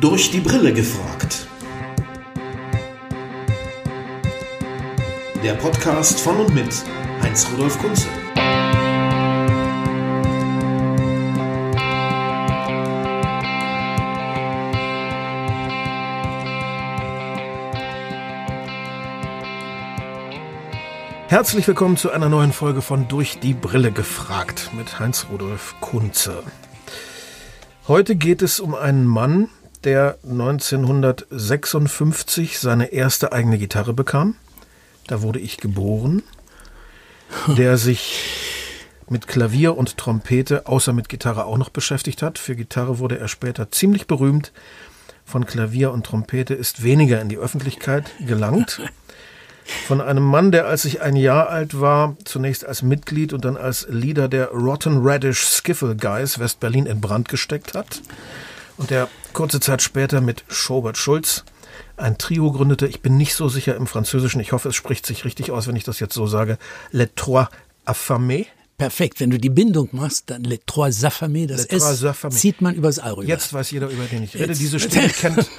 Durch die Brille gefragt. Der Podcast von und mit Heinz Rudolf Kunze. Herzlich willkommen zu einer neuen Folge von Durch die Brille gefragt mit Heinz Rudolf Kunze. Heute geht es um einen Mann, der 1956 seine erste eigene Gitarre bekam. Da wurde ich geboren. Der sich mit Klavier und Trompete außer mit Gitarre auch noch beschäftigt hat. Für Gitarre wurde er später ziemlich berühmt. Von Klavier und Trompete ist weniger in die Öffentlichkeit gelangt. Von einem Mann, der als ich ein Jahr alt war, zunächst als Mitglied und dann als Leader der Rotten Radish Skiffle Guys West-Berlin in Brand gesteckt hat. Und der kurze Zeit später mit Schobert Schulz ein Trio gründete. Ich bin nicht so sicher im Französischen. Ich hoffe, es spricht sich richtig aus, wenn ich das jetzt so sage. Les Trois Affamés. Perfekt. Wenn du die Bindung machst, dann Les Trois Affamés, das Les S Affamés. zieht man übers All rüber. Jetzt weiß jeder, über den ich rede. Jetzt. Diese Stimme kennt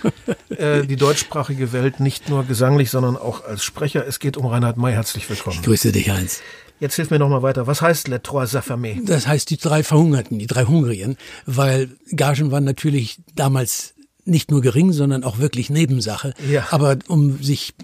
äh, die deutschsprachige Welt nicht nur gesanglich, sondern auch als Sprecher. Es geht um Reinhard May. Herzlich willkommen. Grüße dich, Heinz. Jetzt hilf mir noch mal weiter. Was heißt Les Trois Affamés? Das heißt die drei Verhungerten, die drei Hungrien, weil Gagen waren natürlich damals nicht nur gering, sondern auch wirklich Nebensache. Ja. Aber um sich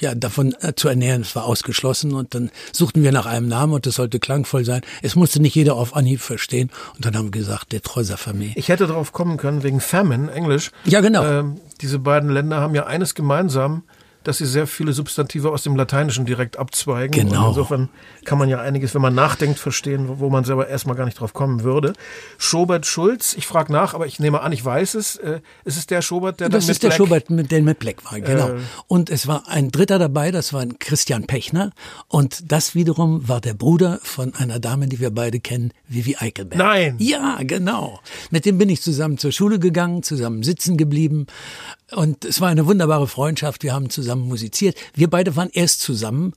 ja, davon zu ernähren, es war ausgeschlossen und dann suchten wir nach einem Namen und es sollte klangvoll sein. Es musste nicht jeder auf Anhieb verstehen und dann haben wir gesagt, der Treuser Familie. Ich hätte darauf kommen können, wegen Famine, Englisch. Ja, genau. Ähm, diese beiden Länder haben ja eines gemeinsam, dass sie sehr viele Substantive aus dem Lateinischen direkt abzweigen. Genau. Und insofern kann man ja einiges, wenn man nachdenkt, verstehen, wo- man selber erstmal gar nicht drauf kommen würde. Schobert Schulz, ich frage nach, aber ich nehme an, ich weiß es. Äh, ist es der Schobert, der Das dann mit ist der Black- Schubert, mit der mit Black war, genau. Äh. Und es war ein Dritter dabei, das war ein Christian Pechner. Und das wiederum war der Bruder von einer Dame, die wir beide kennen, Vivi Eichelberg. Nein. Ja, genau. Mit dem bin ich zusammen zur Schule gegangen, zusammen sitzen geblieben. Und es war eine wunderbare Freundschaft. Wir haben zusammen musiziert. Wir beide waren erst zusammen.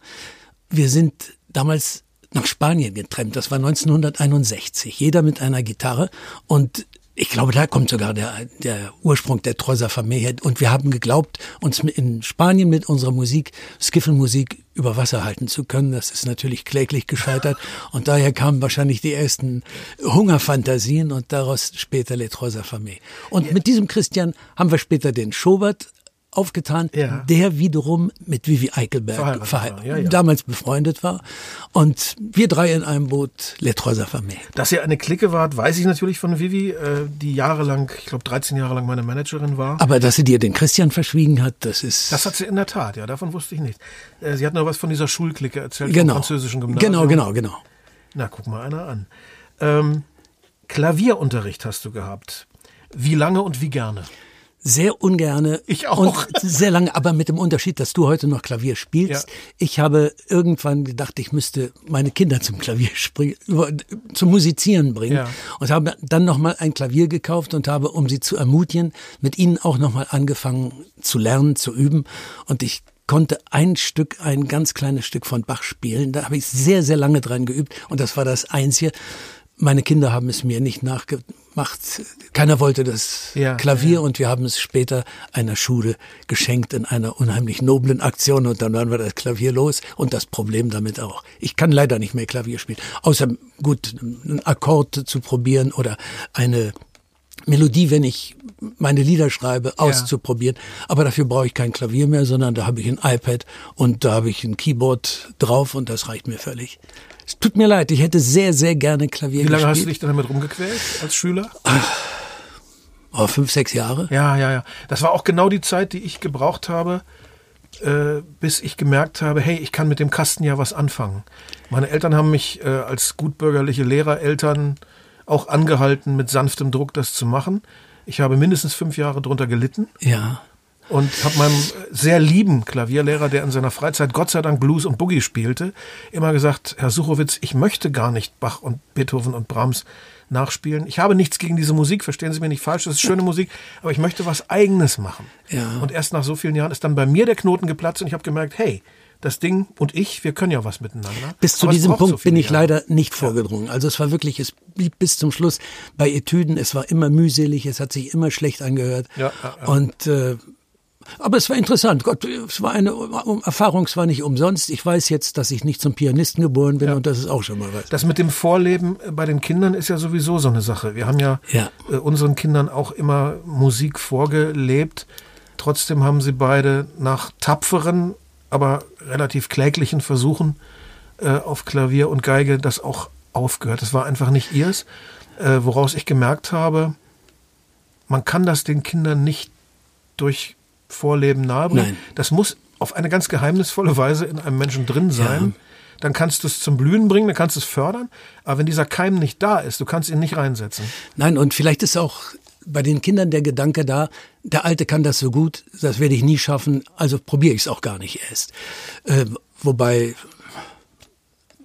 Wir sind damals nach Spanien getrennt. Das war 1961. Jeder mit einer Gitarre. Und ich glaube, da kommt sogar der, der Ursprung der Treuser Familie her. Und wir haben geglaubt, uns in Spanien mit unserer Musik, Skiffelmusik, über Wasser halten zu können. Das ist natürlich kläglich gescheitert. Und daher kamen wahrscheinlich die ersten Hungerfantasien und daraus später Les Treuser Familie. Und mit diesem Christian haben wir später den Schobert aufgetan, Ja. der wiederum mit Vivi Eichelberg Verheiratet ja, ja. damals befreundet war. Und wir drei in einem Boot, Les Familie. Dass ihr eine Clique wart, weiß ich natürlich von Vivi, äh, die jahrelang, ich glaube 13 Jahre lang meine Managerin war. Aber dass sie dir den Christian verschwiegen hat, das ist... Das hat sie in der Tat, ja, davon wusste ich nicht. Äh, Sie hat noch was von dieser Schulklicke erzählt, genau. vom französischen Gymnasium. Genau, genau, genau. Na, guck mal einer an. Ähm, Klavierunterricht hast du gehabt. Wie lange und wie gerne? Sehr ungerne. Ich auch. Und sehr lange, aber mit dem Unterschied, dass du heute noch Klavier spielst. Ja. Ich habe irgendwann gedacht, ich müsste meine Kinder zum Klavier springen, zum Musizieren bringen. Ja. Und habe dann nochmal ein Klavier gekauft und habe, um sie zu ermutigen, mit ihnen auch nochmal angefangen zu lernen, zu üben. Und ich konnte ein Stück, ein ganz kleines Stück von Bach spielen. Da habe ich sehr, sehr lange dran geübt. Und das war das Einzige. Meine Kinder haben es mir nicht nachgemacht. Keiner wollte das Ja, Klavier ja. und wir haben es später einer Schule geschenkt in einer unheimlich noblen Aktion und dann waren wir das Klavier los und das Problem damit auch. Ich kann leider nicht mehr Klavier spielen, außer gut einen Akkord zu probieren oder eine Melodie, wenn ich meine Lieder schreibe, auszuprobieren. Aber dafür brauche ich kein Klavier mehr, sondern da habe ich ein iPad und da habe ich ein Keyboard drauf und das reicht mir völlig. Es tut mir leid, ich hätte sehr, sehr gerne Klavier Wie lange hast du gespielt. dich denn damit rumgequält als Schüler? Oh, fünf, sechs Jahre. Ja, ja, ja. Das war auch genau die Zeit, die ich gebraucht habe, äh, bis ich gemerkt habe, hey, ich kann mit dem Kasten ja was anfangen. Meine Eltern haben mich äh, als gutbürgerliche Lehrereltern auch angehalten, mit sanftem Druck das zu machen. Ich habe mindestens fünf Jahre drunter gelitten Ja. und habe meinem sehr lieben Klavierlehrer, der in seiner Freizeit Gott sei Dank Blues und Boogie spielte, immer gesagt, Herr Suchowitz, ich möchte gar nicht Bach und Beethoven und Brahms nachspielen. Ich habe nichts gegen diese Musik, verstehen Sie mir nicht falsch, das ist schöne Musik, aber ich möchte was Eigenes machen. Ja. Und erst nach so vielen Jahren ist dann bei mir der Knoten geplatzt und ich habe gemerkt, hey, das Ding und ich, wir können ja was miteinander. Bis zu diesem braucht so Punkt bin ich Jahre. leider nicht vorgedrungen. Also es war wirklich, es blieb bis zum Schluss bei Etüden. Es war immer mühselig, es hat sich immer schlecht angehört. Ja, ja, ja. Und äh, aber es war interessant. Gott, es war eine Erfahrung, es war nicht umsonst. Ich weiß jetzt, dass ich nicht zum Pianisten geboren bin und das ist auch schon mal was. Das mit dem Vorleben bei den Kindern ist ja sowieso so eine Sache. Wir haben ja, Ja. Äh, unseren Kindern auch immer Musik vorgelebt. Trotzdem haben sie beide nach tapferen, aber relativ kläglichen Versuchen äh, auf Klavier und Geige das auch aufgehört. Das war einfach nicht ihrs. Äh, woraus ich gemerkt habe, man kann das den Kindern nicht durch Vorleben nahebringen. Nein. Das muss auf eine ganz geheimnisvolle Weise in einem Menschen drin sein. Dann kannst du es zum Blühen bringen, dann kannst du es fördern. Aber wenn dieser Keim nicht da ist, du kannst ihn nicht reinsetzen. Nein, und vielleicht ist auch bei den Kindern der Gedanke da, der Alte kann das so gut, das werde ich nie schaffen, also probiere ich es auch gar nicht erst. Äh, wobei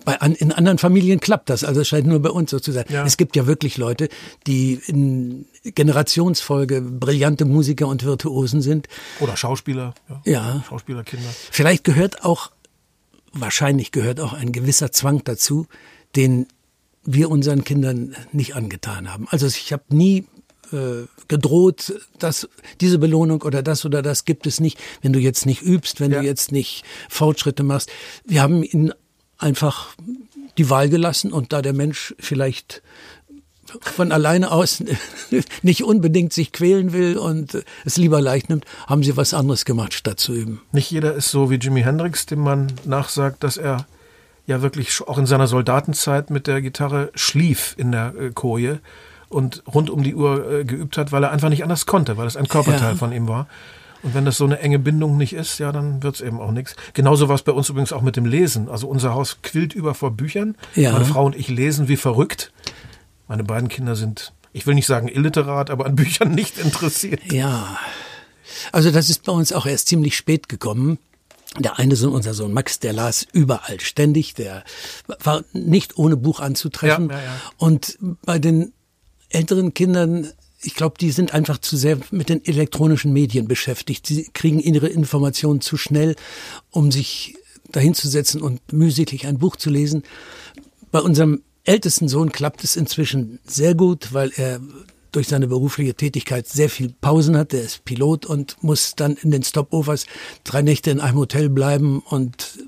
bei, an, in anderen Familien klappt das, also es scheint nur bei uns so zu sein. Ja. Es gibt ja wirklich Leute, die in Generationsfolge brillante Musiker und Virtuosen sind. Oder Schauspieler. Ja. Schauspielerkinder. Vielleicht gehört auch, wahrscheinlich gehört auch ein gewisser Zwang dazu, den wir unseren Kindern nicht angetan haben. Also ich habe nie äh, gedroht, dass diese Belohnung oder das oder das gibt es nicht, wenn du jetzt nicht übst, wenn Ja. du jetzt nicht Fortschritte machst. Wir haben ihnen einfach die Wahl gelassen und da der Mensch vielleicht von alleine aus nicht unbedingt sich quälen will und es lieber leicht nimmt, haben sie was anderes gemacht, statt zu üben. Nicht jeder ist so wie Jimi Hendrix, dem man nachsagt, dass er ja wirklich auch in seiner Soldatenzeit mit der Gitarre schlief in der äh, Koje und rund um die Uhr äh, geübt hat, weil er einfach nicht anders konnte, weil es ein Körperteil Ja. von ihm war. Und wenn das so eine enge Bindung nicht ist, ja, dann wird's eben auch nichts. Genauso war es bei uns übrigens auch mit dem Lesen. Also unser Haus quillt über vor Büchern. Ja. Meine Frau und ich lesen wie verrückt. Meine beiden Kinder sind, ich will nicht sagen illiterat, aber an Büchern nicht interessiert. Ja. Also das ist bei uns auch erst ziemlich spät gekommen. Der eine Sohn, unser Sohn Max, der las überall ständig, der war nicht ohne Buch anzutreffen. Ja, ja, ja. Und bei den älteren Kindern, ich glaube, die sind einfach zu sehr mit den elektronischen Medien beschäftigt. Sie kriegen ihre Informationen zu schnell, um sich dahinzusetzen und mühselig ein Buch zu lesen. Bei unserem ältesten Sohn klappt es inzwischen sehr gut, weil er durch seine berufliche Tätigkeit sehr viel Pausen hat. Der ist Pilot und muss dann in den Stopovers drei Nächte in einem Hotel bleiben und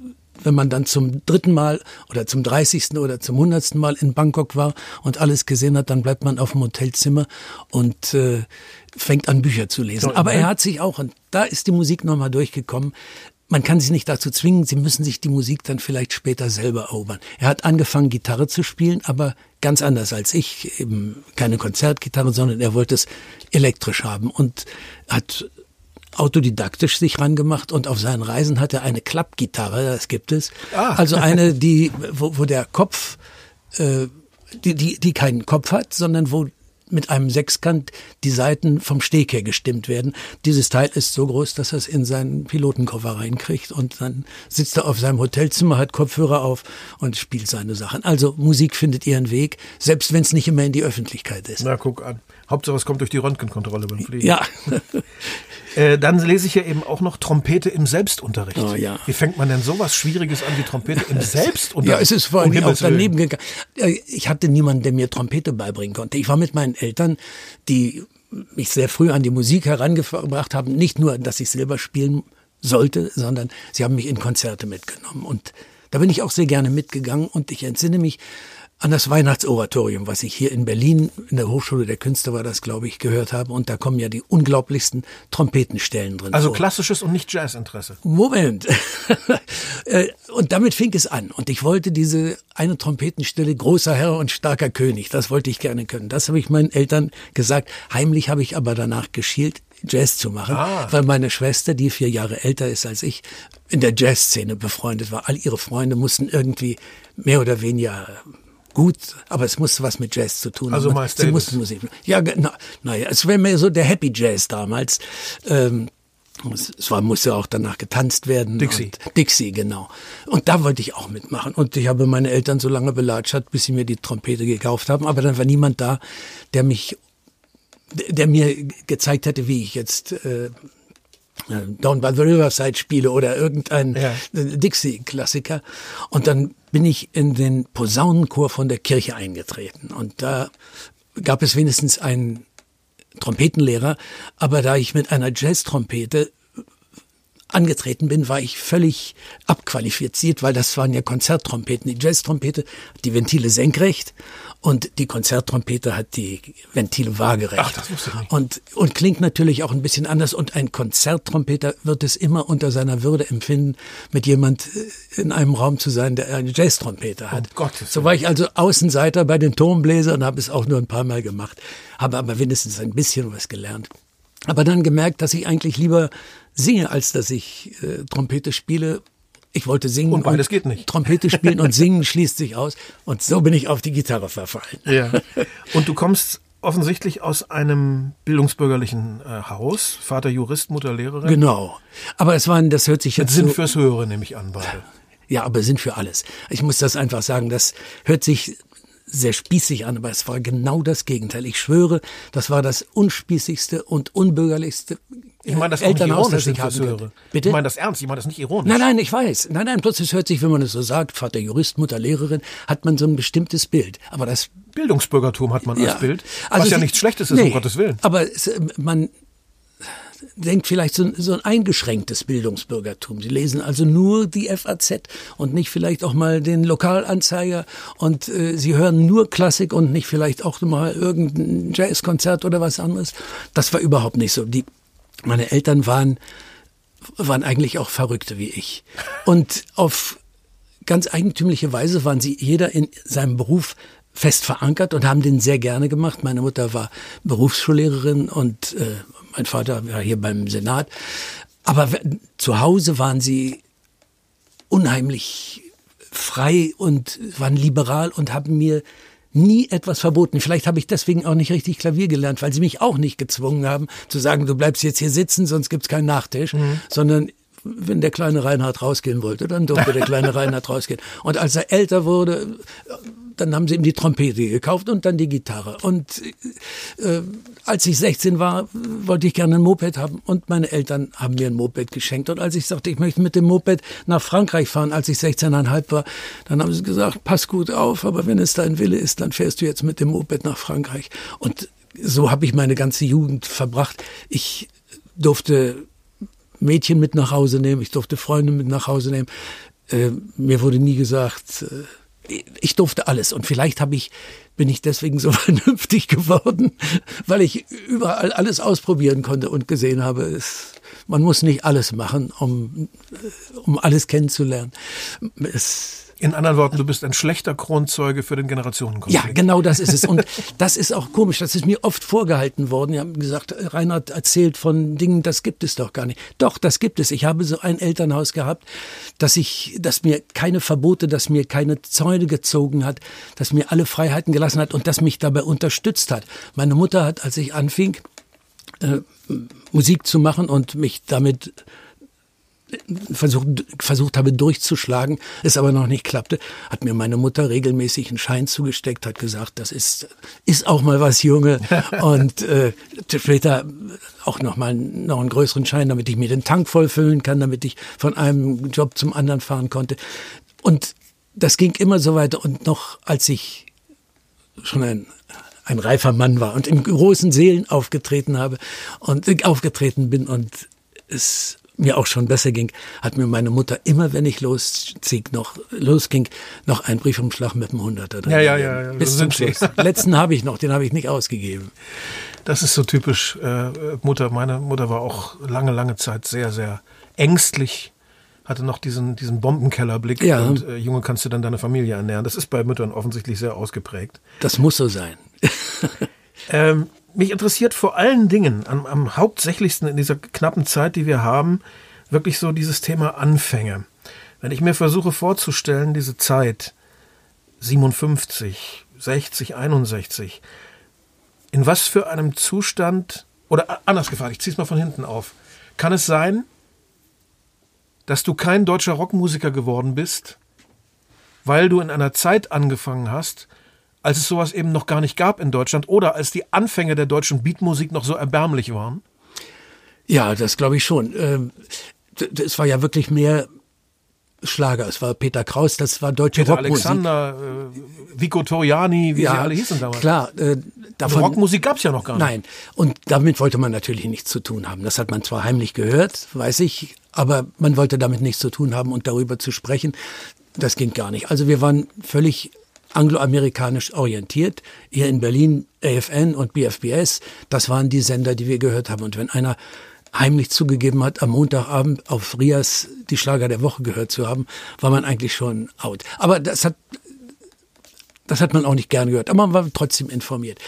wenn man dann zum dritten Mal oder zum dreißigsten oder zum hundertsten Mal in Bangkok war und alles gesehen hat, dann bleibt man auf dem Hotelzimmer und äh, fängt an Bücher zu lesen. So, Aber er ne? hat sich auch, und da ist die Musik nochmal durchgekommen, man kann sie nicht dazu zwingen, sie müssen sich die Musik dann vielleicht später selber erobern. Er hat angefangen, Gitarre zu spielen, aber ganz anders als ich, eben keine Konzertgitarre, sondern er wollte es elektrisch haben und hat autodidaktisch sich rangemacht und auf seinen Reisen hat er eine Klappgitarre, das gibt es. Ah. Also eine, die, wo, wo der Kopf, äh, die, die, die keinen Kopf hat, sondern wo mit einem Sechskant die Seiten vom Steg her gestimmt werden. Dieses Teil ist so groß, dass er es in seinen Pilotenkoffer reinkriegt und dann sitzt er auf seinem Hotelzimmer, hat Kopfhörer auf und spielt seine Sachen. Also Musik findet ihren Weg, selbst wenn es nicht immer in die Öffentlichkeit ist. Na, guck an. Hauptsache, es kommt durch die Röntgenkontrolle beim Fliegen. Ja, Äh, dann lese ich ja eben auch noch Trompete im Selbstunterricht. Oh, ja. Wie fängt man denn sowas Schwieriges an wie Trompete im Selbstunterricht? Ja, es ist vor Um allem auch Himmels Willen. daneben gegangen. Äh, Ich hatte niemanden, der mir Trompete beibringen konnte. Ich war mit meinen Eltern, die mich sehr früh an die Musik herangebracht haben. Nicht nur, dass ich selber spielen sollte, sondern sie haben mich in Konzerte mitgenommen. Und da bin ich auch sehr gerne mitgegangen. Und ich entsinne mich an das Weihnachtsoratorium, was ich hier in Berlin, in der Hochschule der Künste war das, glaube ich, gehört habe. Und da kommen ja die unglaublichsten Trompetenstellen drin Also vor. klassisches und nicht Jazzinteresse. Moment. Äh, und damit fing es an. Und ich wollte diese eine Trompetenstelle, großer Herr und starker König, das wollte ich gerne können. Das habe ich meinen Eltern gesagt. Heimlich habe ich aber danach geschielt, Jazz zu machen, Ah. weil meine Schwester, die vier Jahre älter ist als ich, in der Jazzszene befreundet war. All ihre Freunde mussten irgendwie mehr oder weniger gut, aber es musste was mit Jazz zu tun Also haben. Miles Sie mussten Musik. Ja, ge- na, naja, es wäre mehr so der Happy Jazz damals. Ähm, es, war, musste auch danach getanzt werden. Dixie. Dixie, genau. Und da wollte ich auch mitmachen. Und ich habe meine Eltern so lange belatschert, bis sie mir die Trompete gekauft haben. Aber dann war niemand da, der mich, der mir gezeigt hätte, wie ich jetzt äh, Down by the Riverside spiele oder irgendein ja. Dixie-Klassiker. Und dann bin ich in den Posaunenchor von der Kirche eingetreten. Und da gab es wenigstens einen Trompetenlehrer, aber da ich mit einer Jazz-Trompete angetreten bin, war ich völlig abqualifiziert, weil das waren ja Konzerttrompeten. Die Jazz-Trompete die Ventile senkrecht und die Konzerttrompete hat die Ventile waagerecht. Ach, das wusste ich nicht. Und, und klingt natürlich auch ein bisschen anders. Und ein Konzerttrompeter wird es immer unter seiner Würde empfinden, mit jemand äh, in einem Raum zu sein, der eine Jazz-Trompete hat. Oh Gottes so war ich also Außenseiter bei den Turmbläsern und habe es auch nur ein paar Mal gemacht, habe aber wenigstens ein bisschen was gelernt. Aber dann gemerkt, dass ich eigentlich lieber singe, als dass ich äh, Trompete spiele ich wollte singen. Und beides und geht nicht. Trompete spielen und singen schließt sich aus. Und so bin ich auf die Gitarre verfallen. Ja. Und du kommst offensichtlich aus einem bildungsbürgerlichen äh, Haus. Vater Jurist, Mutter Lehrerin. Genau. Aber es waren, das hört sich jetzt. Sinn so, fürs Höhere, nehme ich an, beide. Ja, aber Sinn für alles. Ich muss das einfach sagen, das hört sich sehr spießig an, aber es war genau das Gegenteil. Ich schwöre, das war das unspießigste und unbürgerlichste ich meine das Elternhaus, nicht ironisch, das ich höre. Bitte? Ich meine das ernst, ich meine das nicht ironisch. Nein, nein, ich weiß. Nein, nein, plötzlich hört sich, wenn man es so sagt, Vater Jurist, Mutter Lehrerin, hat man so ein bestimmtes Bild. Aber das Bildungsbürgertum hat man als ja. Bild, was also ja nichts Schlechtes ist, nee, um Gottes Willen. Aber es, man denkt vielleicht so, so ein eingeschränktes Bildungsbürgertum. Sie lesen also nur die FAZ und nicht vielleicht auch mal den Lokalanzeiger und äh, sie hören nur Klassik und nicht vielleicht auch mal irgendein Jazzkonzert oder was anderes. Das war überhaupt nicht so. Die meine Eltern waren, waren eigentlich auch Verrückte wie ich. Und auf ganz eigentümliche Weise waren sie jeder in seinem Beruf fest verankert und haben den sehr gerne gemacht. Meine Mutter war Berufsschullehrerin und äh, mein Vater war hier beim Senat. Aber zu Hause waren sie unheimlich frei und waren liberal und haben mir nie etwas verboten. Vielleicht habe ich deswegen auch nicht richtig Klavier gelernt, weil sie mich auch nicht gezwungen haben zu sagen, du bleibst jetzt hier sitzen, sonst gibt's keinen Nachtisch, mhm. sondern wenn der kleine Reinhard rausgehen wollte, dann durfte der kleine Reinhard rausgehen. Und als er älter wurde, dann haben sie ihm die Trompete gekauft und dann die Gitarre. Und äh, als ich 16 war, wollte ich gerne ein Moped haben und meine Eltern haben mir ein Moped geschenkt. Und als ich sagte, ich möchte mit dem Moped nach Frankreich fahren, als ich 16,5 war, dann haben sie gesagt, pass gut auf, aber wenn es dein Wille ist, dann fährst du jetzt mit dem Moped nach Frankreich. Und so habe ich meine ganze Jugend verbracht. Ich durfte Mädchen mit nach Hause nehmen, ich durfte Freunde mit nach Hause nehmen. Äh, mir wurde nie gesagt, äh, ich durfte alles und vielleicht habe ich bin ich deswegen so vernünftig geworden, weil ich überall alles ausprobieren konnte und gesehen habe, es, man muss nicht alles machen, um um alles kennenzulernen. Es, in anderen Worten, du bist ein schlechter Kronzeuge für den Generationenkonflikt. Ja, genau das ist es. Und das ist auch komisch. Das ist mir oft vorgehalten worden. Die haben gesagt, Reinhard erzählt von Dingen, das gibt es doch gar nicht. Doch, das gibt es. Ich habe so ein Elternhaus gehabt, dass ich, dass mir keine Verbote, dass mir keine Zäune gezogen hat, dass mir alle Freiheiten gelassen hat und das mich dabei unterstützt hat. Meine Mutter hat, als ich anfing, äh, Musik zu machen und mich damit versucht, versucht habe durchzuschlagen, es aber noch nicht klappte, hat mir meine Mutter regelmäßig einen Schein zugesteckt, hat gesagt, das ist, ist auch mal was, Junge. Und äh, später auch noch mal noch einen größeren Schein, damit ich mir den Tank vollfüllen kann, damit ich von einem Job zum anderen fahren konnte. Und das ging immer so weiter. Und noch als ich schon ein ein reifer Mann war und in großen Seelen aufgetreten habe und äh, aufgetreten bin und es mir auch schon besser ging, hat mir meine Mutter immer, wenn ich loszieht, noch losging, noch einen Briefumschlag mit dem Hunderter drin. Ja, ja, ja, ja. Bis zum Schluss. Letzten habe ich noch, den habe ich nicht ausgegeben. Das ist so typisch äh, Mutter. Meine Mutter war auch lange, lange Zeit sehr, sehr ängstlich hatte noch diesen, diesen Bombenkellerblick ja. und äh, Junge, kannst du dann deine Familie ernähren. Das ist bei Müttern offensichtlich sehr ausgeprägt. Das muss so sein. ähm, mich interessiert vor allen Dingen am, am hauptsächlichsten in dieser knappen Zeit, die wir haben, wirklich so dieses Thema Anfänge. Wenn ich mir versuche vorzustellen, diese Zeit 57, 60, 61, in was für einem Zustand, oder anders gefragt, ich ziehe es mal von hinten auf, kann es sein, dass du kein deutscher Rockmusiker geworden bist, weil du in einer Zeit angefangen hast, als es sowas eben noch gar nicht gab in Deutschland oder als die Anfänge der deutschen Beatmusik noch so erbärmlich waren? Ja, das glaube ich schon. Ähm, es war ja wirklich mehr Schlager. Es war Peter Kraus, das war deutsche Peter Rockmusik. Alexander, äh, Vico Toriani, wie ja, sie alle hießen damals. Klar, äh, davon, also Rockmusik gab's ja noch gar nicht. Nein, und damit wollte man natürlich nichts zu tun haben. Das hat man zwar heimlich gehört, weiß ich, aber man wollte damit nichts zu tun haben und darüber zu sprechen, das ging gar nicht. Also wir waren völlig angloamerikanisch orientiert. Hier in Berlin AFN und BFBS, das waren die Sender, die wir gehört haben. Und wenn einer heimlich zugegeben hat, am Montagabend auf Rias die Schlager der Woche gehört zu haben, war man eigentlich schon out. Aber das hat, das hat man auch nicht gern gehört, aber man war trotzdem informiert.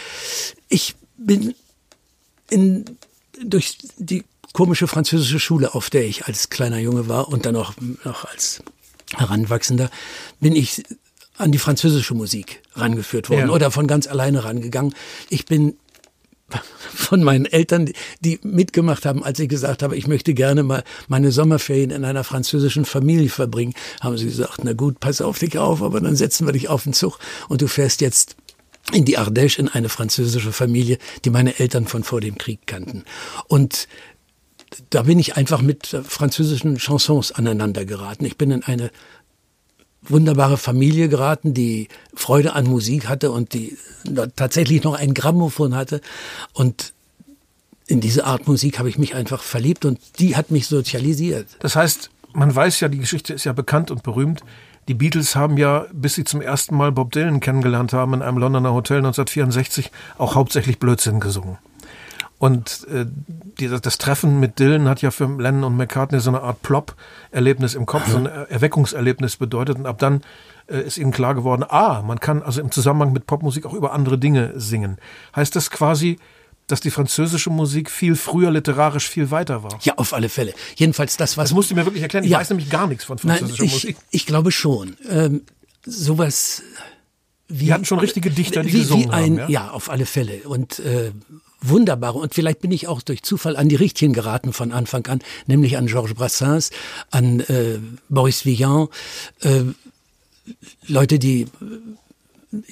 Ich bin in, durch die komische französische Schule, auf der ich als kleiner Junge war und dann auch noch als Heranwachsender, bin ich an die französische Musik rangeführt worden ja. oder von ganz alleine rangegangen. Ich bin von meinen Eltern, die mitgemacht haben, als ich gesagt habe, ich möchte gerne mal meine Sommerferien in einer französischen Familie verbringen, haben sie gesagt, na gut, pass auf dich auf, aber dann setzen wir dich auf den Zug und du fährst jetzt in die Ardèche in eine französische Familie, die meine Eltern von vor dem Krieg kannten. Und da bin ich einfach mit französischen Chansons aneinander geraten. Ich bin in eine wunderbare Familie geraten, die Freude an Musik hatte und die tatsächlich noch ein Grammophon hatte. Und in diese Art Musik habe ich mich einfach verliebt und die hat mich sozialisiert. Das heißt, man weiß ja, die Geschichte ist ja bekannt und berühmt. Die Beatles haben ja, bis sie zum ersten Mal Bob Dylan kennengelernt haben, in einem Londoner Hotel 1964 auch hauptsächlich Blödsinn gesungen. Und äh, die, das Treffen mit Dylan hat ja für Lennon und McCartney so eine Art Plop-Erlebnis im Kopf, so ein Erweckungserlebnis bedeutet. Und ab dann äh, ist ihnen klar geworden, ah, man kann also im Zusammenhang mit Popmusik auch über andere Dinge singen. Heißt das quasi, dass die französische Musik viel früher literarisch viel weiter war. Ja, auf alle Fälle. Jedenfalls das, was... Das musst du mir wirklich erklären. Ich ja. weiß nämlich gar nichts von französischer Nein, ich, Musik. Ich glaube schon. Ähm, sowas... Wie, die hatten schon richtige Dichter, die wie, gesungen wie ein, haben. Ja? ja, auf alle Fälle. Und äh, wunderbare und vielleicht bin ich auch durch Zufall an die richtigen geraten von Anfang an, nämlich an Georges Brassens, an äh, Boris Vian, äh, Leute, die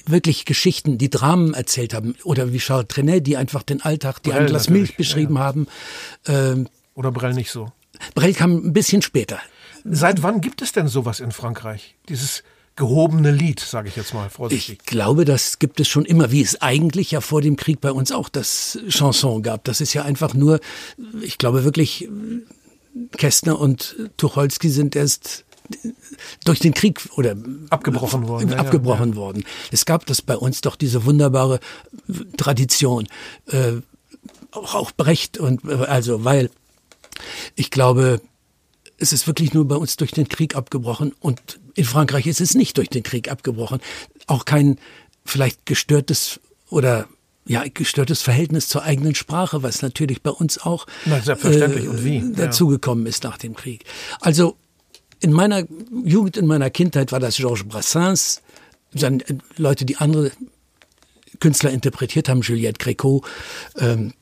wirklich Geschichten, die Dramen erzählt haben oder wie Charles Trenet, die einfach den Alltag, die ein Glas Milch beschrieben ja, ja. haben. Ähm, oder Brel nicht so? Brel kam ein bisschen später. Seit wann gibt es denn sowas in Frankreich? Dieses gehobene Lied, sage ich jetzt mal vorsichtig. Ich glaube, das gibt es schon immer, wie es eigentlich ja vor dem Krieg bei uns auch das Chanson gab. Das ist ja einfach nur, ich glaube wirklich, Kästner und Tucholsky sind erst durch den Krieg oder abgebrochen worden. Abgebrochen ja, ja. worden. Es gab das bei uns doch diese wunderbare Tradition. Äh, auch, auch Brecht und also, weil ich glaube, es ist wirklich nur bei uns durch den Krieg abgebrochen und in Frankreich ist es nicht durch den Krieg abgebrochen. Auch kein vielleicht gestörtes oder ja, gestörtes Verhältnis zur eigenen Sprache, was natürlich bei uns auch Na. Äh, dazugekommen ist nach dem Krieg. Also in meiner Jugend, in meiner Kindheit war das Georges Brassens, dann äh, Leute, die andere Künstler interpretiert haben, Juliette Gréco. Ähm,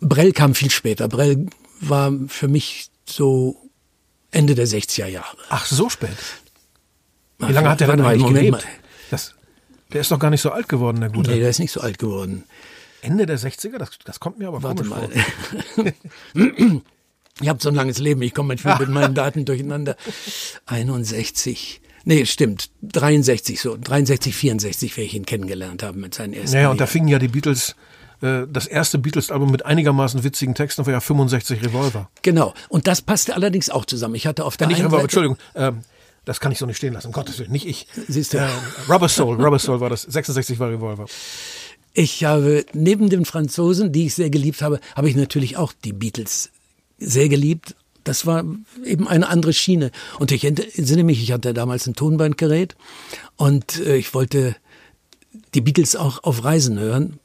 Brel kam viel später. Brel war für mich so Ende der 60er Jahre. Ach, so spät. Wie lange hat der dann eigentlich gelebt? Das, der ist doch gar nicht so alt geworden, der Gute. Nee, der ist nicht so alt geworden. Ende der 60er? Das, das kommt mir aber Warte mal. ich habe so ein langes Leben, ich komme manchmal mit meinen Daten durcheinander. 61. Nee, stimmt. 63 so. 63, 64, wenn ich ihn kennengelernt habe mit seinen ersten. Naja, und da fingen ja die Beatles äh, das erste Beatles-Album mit einigermaßen witzigen Texten war ja 65 Revolver. Genau. Und das passte allerdings auch zusammen. Ich hatte auf der ja, nicht einen Revolver, Entschuldigung. Ähm, das kann ich so nicht stehen lassen, um Gottes Willen, nicht ich. Siehst du. Äh, Rubber Soul, Rubber Soul war das. 66 war Revolver. Ich habe neben den Franzosen, die ich sehr geliebt habe, habe ich natürlich auch die Beatles sehr geliebt. Das war eben eine andere Schiene. Und ich entsinne mich, ich hatte damals ein Tonbandgerät und äh, ich wollte die Beatles auch auf Reisen hören.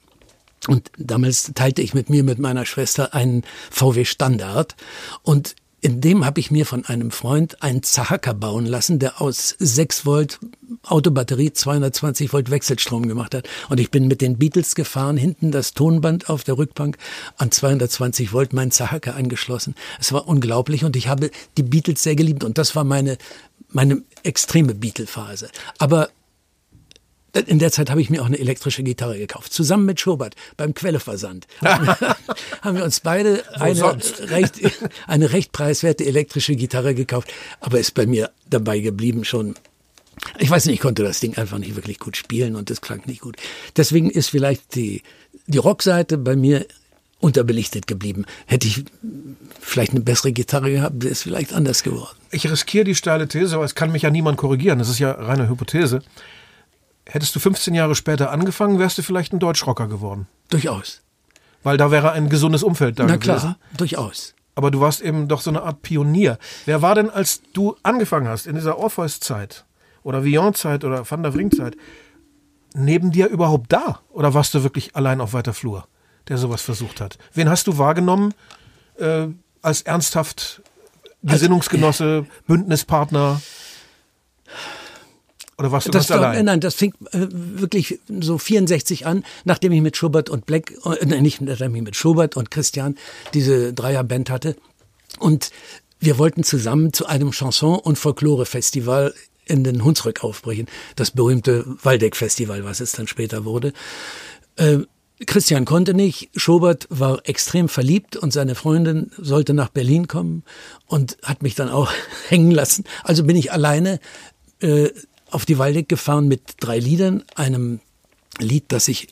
Und damals teilte ich mit mir, mit meiner Schwester einen VW Standard. Und in dem habe ich mir von einem Freund einen Zahaka bauen lassen, der aus 6 Volt Autobatterie 220 Volt Wechselstrom gemacht hat. Und ich bin mit den Beatles gefahren, hinten das Tonband auf der Rückbank an 220 Volt mein Zahaka angeschlossen. Es war unglaublich und ich habe die Beatles sehr geliebt und das war meine, meine extreme Beatle-Phase. Aber in der Zeit habe ich mir auch eine elektrische Gitarre gekauft, zusammen mit Schobert beim Quelleversand. haben wir uns beide eine recht, eine recht preiswerte elektrische Gitarre gekauft, aber ist bei mir dabei geblieben schon. Ich weiß nicht, ich konnte das Ding einfach nicht wirklich gut spielen und es klang nicht gut. Deswegen ist vielleicht die, die Rockseite bei mir unterbelichtet geblieben. Hätte ich vielleicht eine bessere Gitarre gehabt, wäre es vielleicht anders geworden. Ich riskiere die steile These, aber es kann mich ja niemand korrigieren. Das ist ja reine Hypothese. Hättest du 15 Jahre später angefangen, wärst du vielleicht ein Deutschrocker geworden. Durchaus. Weil da wäre ein gesundes Umfeld da Na gewesen. klar, durchaus. Aber du warst eben doch so eine Art Pionier. Wer war denn, als du angefangen hast, in dieser Orpheus-Zeit oder Villon-Zeit oder Van der Brink-Zeit, neben dir überhaupt da? Oder warst du wirklich allein auf weiter Flur, der sowas versucht hat? Wen hast du wahrgenommen äh, als ernsthaft Gesinnungsgenosse, Bündnispartner? Oder warst du Das, ganz allein? nein, das fing äh, wirklich so 64 an, nachdem ich mit Schubert und Black, äh, nein, nicht nachdem ich mit Schubert und Christian diese Dreierband hatte. Und wir wollten zusammen zu einem Chanson- und Folklore-Festival in den Hunsrück aufbrechen. Das berühmte Waldeck-Festival, was es dann später wurde. Äh, Christian konnte nicht, Schobert war extrem verliebt und seine Freundin sollte nach Berlin kommen und hat mich dann auch hängen lassen. Also bin ich alleine äh, auf die Waldeck gefahren mit drei Liedern, einem Lied, das ich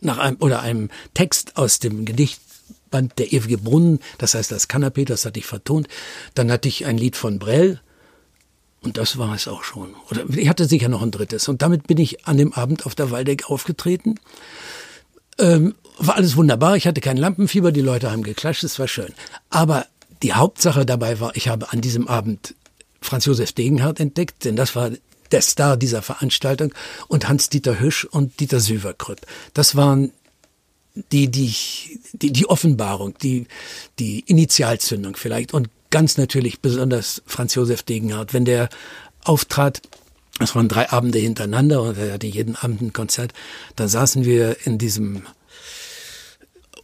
nach einem oder einem Text aus dem Gedichtband Der ewige Brunnen, das heißt das Kanapé, das hatte ich vertont. Dann hatte ich ein Lied von Brell und das war es auch schon. Oder ich hatte sicher noch ein drittes. Und damit bin ich an dem Abend auf der Waldeck aufgetreten. Ähm, war alles wunderbar. Ich hatte kein Lampenfieber, die Leute haben geklatscht, es war schön. Aber die Hauptsache dabei war, ich habe an diesem Abend Franz Josef Degenhardt entdeckt, denn das war der Star dieser Veranstaltung und Hans-Dieter Hüsch und Dieter Süverkrüpp. Das waren die, die, die, die Offenbarung, die, die Initialzündung vielleicht und ganz natürlich besonders Franz Josef Degenhardt, wenn der auftrat, das waren drei Abende hintereinander und er hatte jeden Abend ein Konzert, da saßen wir in diesem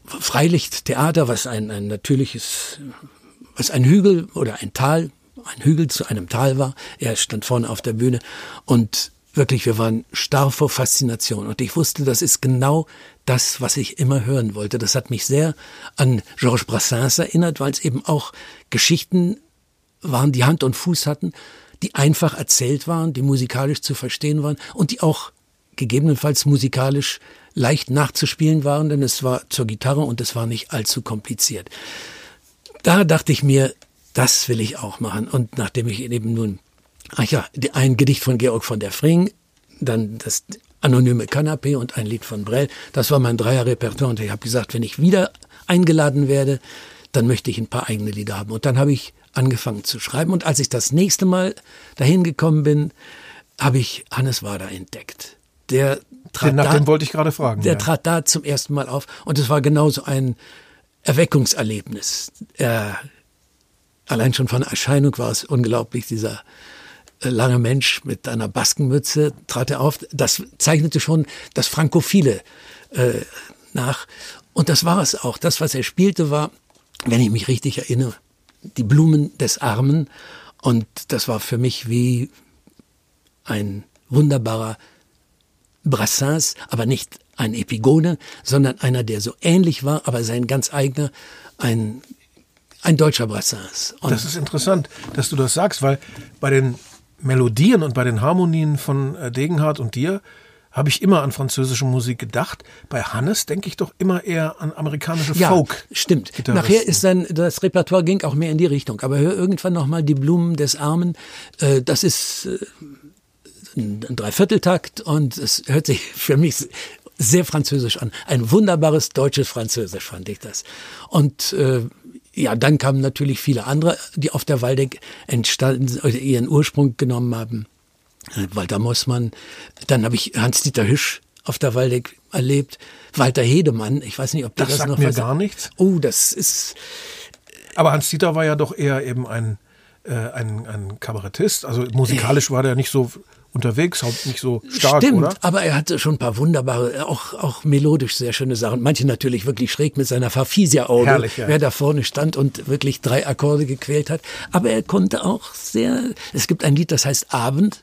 Freilichttheater, was ein, ein natürliches, was ein Hügel oder ein Tal, ein Hügel zu einem Tal war. Er stand vorne auf der Bühne und wirklich, wir waren starr vor Faszination. Und ich wusste, das ist genau das, was ich immer hören wollte. Das hat mich sehr an Georges Brassens erinnert, weil es eben auch Geschichten waren, die Hand und Fuß hatten, die einfach erzählt waren, die musikalisch zu verstehen waren und die auch gegebenenfalls musikalisch leicht nachzuspielen waren, denn es war zur Gitarre und es war nicht allzu kompliziert. Da dachte ich mir, das will ich auch machen. Und nachdem ich eben nun, ach ja, ein Gedicht von Georg von der Fring, dann das anonyme Kanapé und ein Lied von Brell, das war mein Dreierrepertoire. Und ich habe gesagt, wenn ich wieder eingeladen werde, dann möchte ich ein paar eigene Lieder haben. Und dann habe ich angefangen zu schreiben. Und als ich das nächste Mal dahin gekommen bin, habe ich Hannes Wader entdeckt. Der trat Nach da, dem wollte ich gerade fragen. der ja. trat da zum ersten Mal auf und es war genauso ein Erweckungserlebnis. Er, allein schon von Erscheinung war es unglaublich, dieser äh, lange Mensch mit einer Baskenmütze trat er auf. Das zeichnete schon das Frankophile äh, nach. Und das war es auch. Das, was er spielte, war, wenn ich mich richtig erinnere, die Blumen des Armen. Und das war für mich wie ein wunderbarer Brassens, aber nicht ein Epigone, sondern einer, der so ähnlich war, aber sein ganz eigener, ein, ein deutscher Brassens. Und Das ist interessant, dass du das sagst, weil bei den Melodien und bei den Harmonien von äh, Degenhardt und dir habe ich immer an französische Musik gedacht. Bei Hannes denke ich doch immer eher an amerikanische ja, Folk. stimmt. Nachher ist dann das Repertoire ging auch mehr in die Richtung. Aber hör irgendwann noch mal die Blumen des Armen. Äh, das ist äh, ein ein Dreivierteltakt und es hört sich für mich sehr französisch an. Ein wunderbares deutsches Französisch fand ich das. Und äh, ja, dann kamen natürlich viele andere, die auf der Waldeck entstanden, oder ihren Ursprung genommen haben. Äh, Walter Mossmann, dann habe ich Hans-Dieter Hüsch auf der Waldeck erlebt, Walter Hedemann, ich weiß nicht, ob Das das, sagt noch mir was gar nichts. Oh, das ist Aber Hans Dieter war ja doch eher eben ein, äh, ein, ein Kabarettist. Also musikalisch war der nicht so unterwegs, nicht so stark, Stimmt, oder? aber er hatte schon ein paar wunderbare, auch, auch melodisch sehr schöne Sachen. Manche natürlich wirklich schräg mit seiner Farfisia-Auge, Herrlich, ja. wer da vorne stand und wirklich drei Akkorde gequält hat. Aber er konnte auch sehr, es gibt ein Lied, das heißt Abend.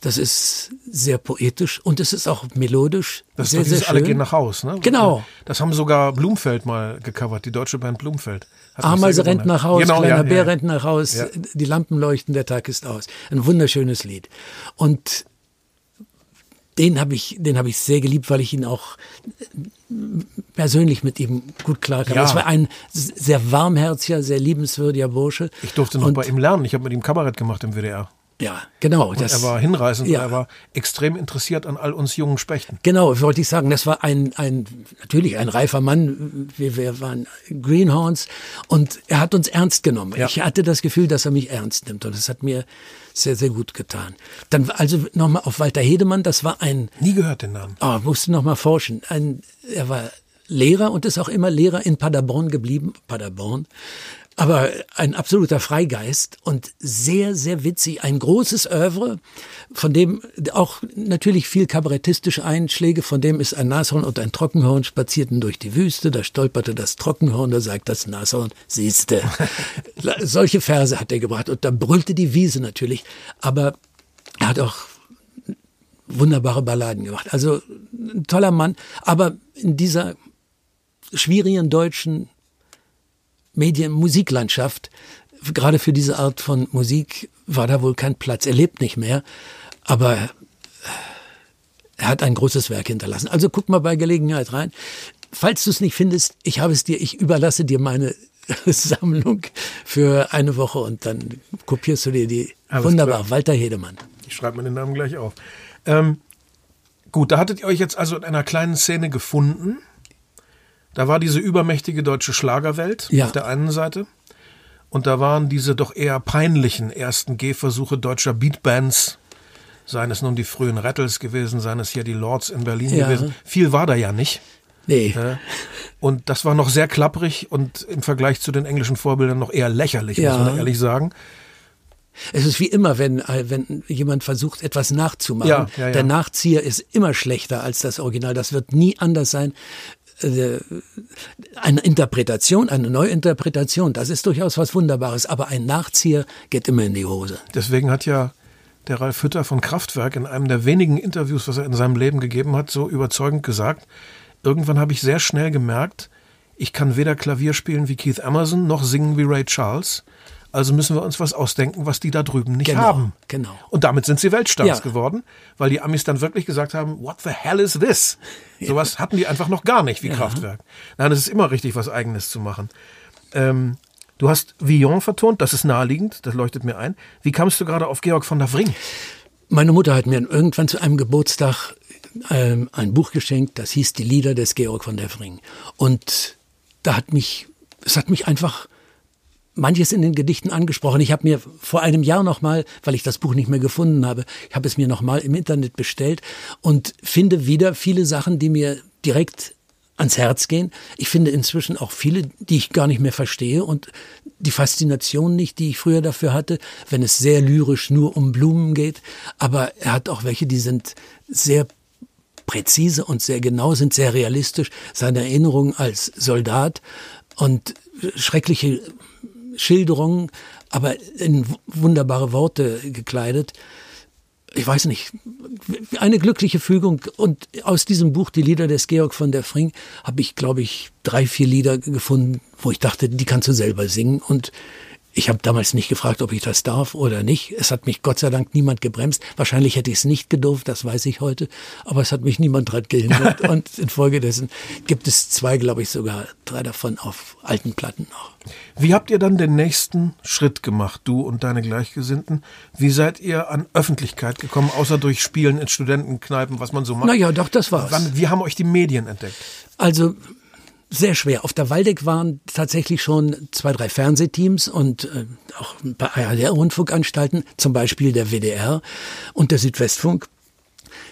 Das ist sehr poetisch und es ist auch melodisch. Das sehr, ist sehr Alle schön. gehen nach Haus, ne? Genau. Das haben sogar Blumfeld mal gecovert, die deutsche Band Blumfeld. Ameise rennt nach Haus, Genau, kleiner ja, Bär ja. rennt nach Haus, Ja. die Lampen leuchten, der Tag ist aus. Ein wunderschönes Lied. Und den habe ich, den habe ich sehr geliebt, weil ich ihn auch persönlich mit ihm gut klarkam. Ja. Das war ein sehr warmherziger, sehr liebenswürdiger Bursche. Ich durfte noch Und- bei ihm lernen. Ich habe mit ihm Kabarett gemacht im WDR. Ja, genau. Und das, er war hinreißend, Ja. er war extrem interessiert an all uns jungen Spechten. Genau, wollte ich sagen, das war ein, ein natürlich ein reifer Mann. Wir, wir waren Greenhorns und er hat uns ernst genommen. Ja. Ich hatte das Gefühl, dass er mich ernst nimmt und das hat mir sehr, sehr gut getan. Dann also nochmal auf Walter Hedemann, das war ein, Nie gehört den Namen. oh, musste nochmal forschen. Ein, er war Lehrer und ist auch immer Lehrer in Paderborn geblieben, Paderborn. Aber ein absoluter Freigeist und sehr, sehr witzig. Ein großes Oeuvre, von dem auch natürlich viel kabarettistische Einschläge, von dem ist ein Nashorn und ein Trockenhorn spazierten durch die Wüste, da stolperte das Trockenhorn, da sagt das Nashorn, siehste. Solche Verse hat er gebracht und da brüllte die Wiese natürlich. Aber er hat auch wunderbare Balladen gemacht. Also ein toller Mann, aber in dieser schwierigen deutschen Medien Musiklandschaft, gerade für diese Art von Musik war da wohl kein Platz. Er lebt nicht mehr, aber er hat ein großes Werk hinterlassen. Also guck mal bei Gelegenheit rein. Falls du es nicht findest, ich habe es dir, ich überlasse dir meine Sammlung für eine Woche und dann kopierst du dir die. Alles Wunderbar, klar. Walter Hedemann. Ich schreibe mir den Namen gleich auf. Ähm, gut, da hattet ihr euch jetzt also in einer kleinen Szene gefunden. Da war diese übermächtige deutsche Schlagerwelt Ja. auf der einen Seite. Und da waren diese doch eher peinlichen ersten Gehversuche deutscher Beatbands, seien es nun die frühen Rattles gewesen, seien es hier die Lords in Berlin Ja. gewesen. Viel war da ja nicht. Nee. Und das war noch sehr klapprig und im Vergleich zu den englischen Vorbildern noch eher lächerlich, Ja. muss man ehrlich sagen. Es ist wie immer, wenn, äh, wenn jemand versucht, etwas nachzumachen. Ja, ja, ja. Der Nachzieher ist immer schlechter als das Original. Das wird nie anders sein. Äh, Eine Interpretation, eine Neuinterpretation, das ist durchaus was Wunderbares. Aber ein Nachzieher geht immer in die Hose. Deswegen hat ja der Ralf Hütter von Kraftwerk in einem der wenigen Interviews, was er in seinem Leben gegeben hat, so überzeugend gesagt, irgendwann habe ich sehr schnell gemerkt, ich kann weder Klavier spielen wie Keith Emerson noch singen wie Ray Charles. Also müssen wir uns was ausdenken, was die da drüben nicht Genau, haben. genau. Und damit sind sie Weltstars Ja. geworden, weil die Amis dann wirklich gesagt haben, what the hell is this? Sowas hatten die einfach noch gar nicht wie Kraftwerk. Nein, es ist immer richtig, was Eigenes zu machen. Ähm, du hast Villon vertont, das ist naheliegend, das leuchtet mir ein. Wie kamst du gerade auf Georg von der Wring? Meine Mutter hat mir irgendwann zu einem Geburtstag ähm, ein Buch geschenkt, das hieß Die Lieder des Georg von der Wring. Und da hat mich, es hat mich einfach manches in den Gedichten angesprochen. Ich habe mir vor einem Jahr nochmal, weil ich das Buch nicht mehr gefunden habe, ich habe es mir nochmal im Internet bestellt und finde wieder viele Sachen, die mir direkt ans Herz gehen. Ich finde inzwischen auch viele, die ich gar nicht mehr verstehe und die Faszination nicht, die ich früher dafür hatte, wenn es sehr lyrisch nur um Blumen geht. Aber er hat auch welche, die sind sehr präzise und sehr genau, sind sehr realistisch. Seine Erinnerungen als Soldat und schreckliche Schilderungen, aber in wunderbare Worte gekleidet. Ich weiß nicht, eine glückliche Fügung. Und aus diesem Buch, die Lieder des Georg von der Fring, habe ich, glaube ich, drei, vier Lieder gefunden, wo ich dachte, die kannst du selber singen. Und ich habe damals nicht gefragt, ob ich das darf oder nicht. Es hat mich Gott sei Dank niemand gebremst. Wahrscheinlich hätte ich es nicht gedurft, das weiß ich heute. Aber es hat mich niemand dran gehindert. Und infolgedessen gibt es zwei, glaube ich, sogar drei davon auf alten Platten noch. Wie habt ihr dann den nächsten Schritt gemacht, du und deine Gleichgesinnten? Wie seid ihr an Öffentlichkeit gekommen, außer durch Spielen in Studentenkneipen, was man so macht? Naja, doch, das war's. Wann, wie haben euch die Medien entdeckt? Also sehr schwer. Auf der Waldeck waren tatsächlich schon zwei, drei Fernsehteams und äh, auch ein paar ARD-Rundfunkanstalten, zum Beispiel der WDR und der Südwestfunk.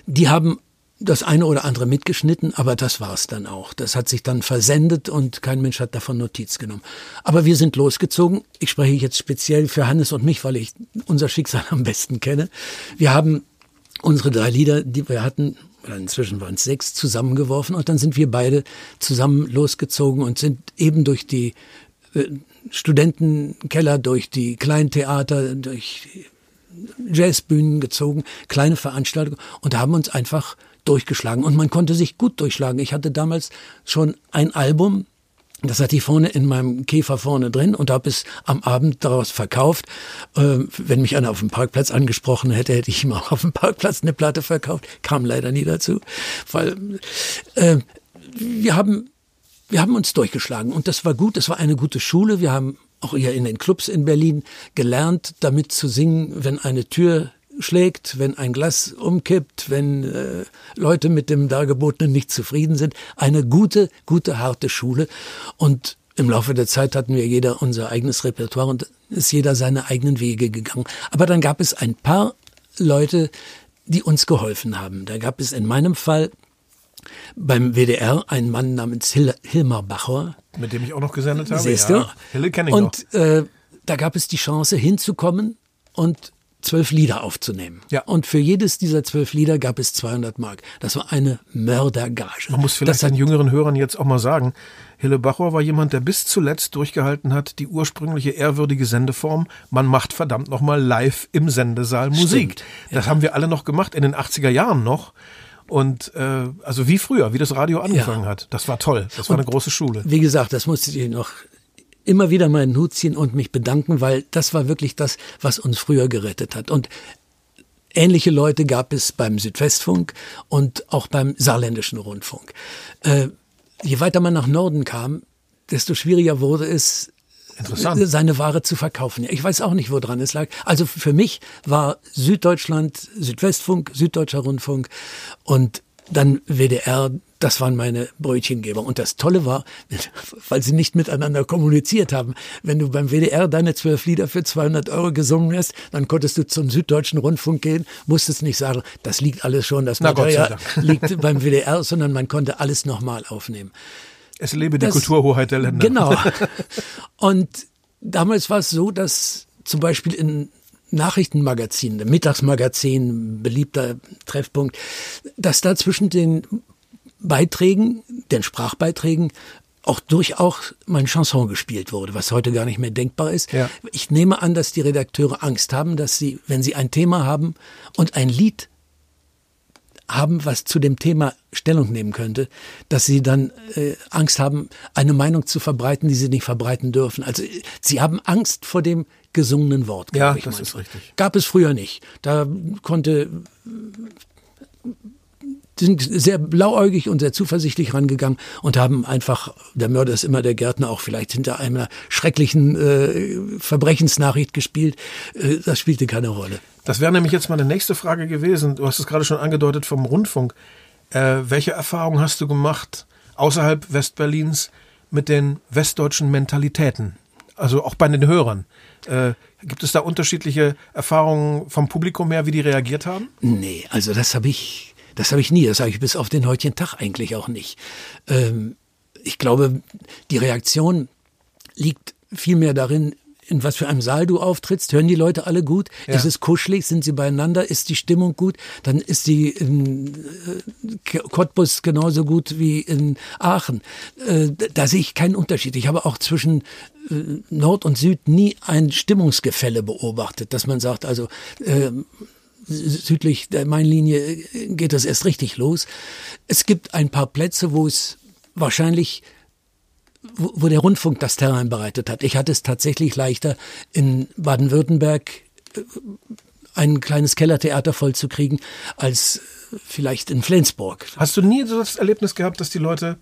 Die haben das eine oder andere mitgeschnitten, aber das war's dann auch. Das hat sich dann versendet und kein Mensch hat davon Notiz genommen. Aber wir sind losgezogen. Ich spreche jetzt speziell für Hannes und mich, weil ich unser Schicksal am besten kenne. Wir haben unsere drei Lieder, die wir hatten, inzwischen waren es sechs, zusammengeworfen und dann sind wir beide zusammen losgezogen und sind eben durch die äh, Studentenkeller, durch die Kleintheater, durch Jazzbühnen gezogen, kleine Veranstaltungen und haben uns einfach durchgeschlagen. Und man konnte sich gut durchschlagen. Ich hatte damals schon ein Album, das hatte ich vorne in meinem Käfer vorne drin und habe es am Abend daraus verkauft. Ähm, wenn mich einer auf dem Parkplatz angesprochen hätte, hätte ich ihm auch auf dem Parkplatz eine Platte verkauft. Kam leider nie dazu, weil äh, wir haben wir haben uns durchgeschlagen und das war gut. Das war eine gute Schule. Wir haben auch eher in den Clubs in Berlin gelernt, damit zu singen, wenn eine Tür schlägt, wenn ein Glas umkippt, wenn äh, Leute mit dem Dargebotenen nicht zufrieden sind. Eine gute, gute, harte Schule. Und im Laufe der Zeit hatten wir jeder unser eigenes Repertoire und ist jeder seine eigenen Wege gegangen. Aber dann gab es ein paar Leute, die uns geholfen haben. Da gab es in meinem Fall beim WDR einen Mann namens Hil Hilmar Bachor. Mit dem ich auch noch gesendet habe. Siehst du? Ja, Hille kenne ich und, noch. Und äh, da gab es die Chance hinzukommen und zwölf Lieder aufzunehmen. Ja. Und für jedes dieser zwölf Lieder gab es 200 Mark. Das war eine Mördergage. Man muss vielleicht den jüngeren Hörern jetzt auch mal sagen, Hille Bachor war jemand, der bis zuletzt durchgehalten hat, die ursprüngliche ehrwürdige Sendeform, man macht verdammt nochmal live im Sendesaal Musik. Stimmt. Das ja. haben wir alle noch gemacht, in den 80er Jahren noch. Und äh, also wie früher, wie das Radio angefangen ja. hat. Das war toll. Das war und, eine große Schule. Wie gesagt, das musste ich noch immer wieder meinen Hut ziehen und mich bedanken, weil das war wirklich das, was uns früher gerettet hat. Und ähnliche Leute gab es beim Südwestfunk und auch beim saarländischen Rundfunk. Äh, je weiter man nach Norden kam, desto schwieriger wurde es, seine Ware zu verkaufen. Ich weiß auch nicht, woran es lag. Also für mich war Süddeutschland, Südwestfunk, Süddeutscher Rundfunk und dann WDR, das waren meine Brötchengeber. Und das Tolle war, weil sie nicht miteinander kommuniziert haben, wenn du beim WDR deine zwölf Lieder für 200 Euro gesungen hast, dann konntest du zum Süddeutschen Rundfunk gehen, musstest nicht sagen, das liegt alles schon, das Material liegt beim WDR, sondern man konnte alles nochmal aufnehmen. Es lebe die das, Kulturhoheit der Länder. Genau. Und damals war es so, dass zum Beispiel in Nachrichtenmagazin, Mittagsmagazin, beliebter Treffpunkt, dass da zwischen den Beiträgen, den Sprachbeiträgen, auch durchaus mein Chanson gespielt wurde, was heute gar nicht mehr denkbar ist. Ja. Ich nehme an, dass die Redakteure Angst haben, dass sie, wenn sie ein Thema haben und ein Lied haben, was zu dem Thema Stellung nehmen könnte, dass sie dann äh, Angst haben, eine Meinung zu verbreiten, die sie nicht verbreiten dürfen. Also sie haben Angst vor dem gesungenen Wort. Ja, ich das manchmal. ist richtig. Gab es früher nicht. Da konnte sind sehr blauäugig und sehr zuversichtlich rangegangen und haben einfach, der Mörder ist immer der Gärtner, auch vielleicht hinter einer schrecklichen äh, Verbrechensnachricht gespielt. Äh, das spielte keine Rolle. Das wäre nämlich jetzt meine nächste Frage gewesen. Du hast es gerade schon angedeutet vom Rundfunk. Äh, welche Erfahrungen hast du gemacht außerhalb Westberlins mit den westdeutschen Mentalitäten? Also auch bei den Hörern. Äh, gibt es da unterschiedliche Erfahrungen vom Publikum her, wie die reagiert haben? Nee, also das habe ich, das habe ich nie. Das habe ich bis auf den heutigen Tag eigentlich auch nicht. Ähm, ich glaube, die Reaktion liegt vielmehr darin, in was für einem Saal du auftrittst, hören die Leute alle gut? Ja. Ist es kuschelig? Sind sie beieinander? Ist die Stimmung gut? Dann ist die in äh, Cottbus genauso gut wie in Aachen. Äh, da sehe ich keinen Unterschied. Ich habe auch zwischen äh, Nord und Süd nie ein Stimmungsgefälle beobachtet, dass man sagt, also äh, südlich der Mainlinie geht das erst richtig los. Es gibt ein paar Plätze, wo es wahrscheinlich wo, wo der Rundfunk das Terrain bereitet hat. Ich hatte es tatsächlich leichter in Baden-Württemberg äh, ein kleines Kellertheater vollzukriegen als vielleicht in Flensburg. Hast du nie so das Erlebnis gehabt, dass die Leute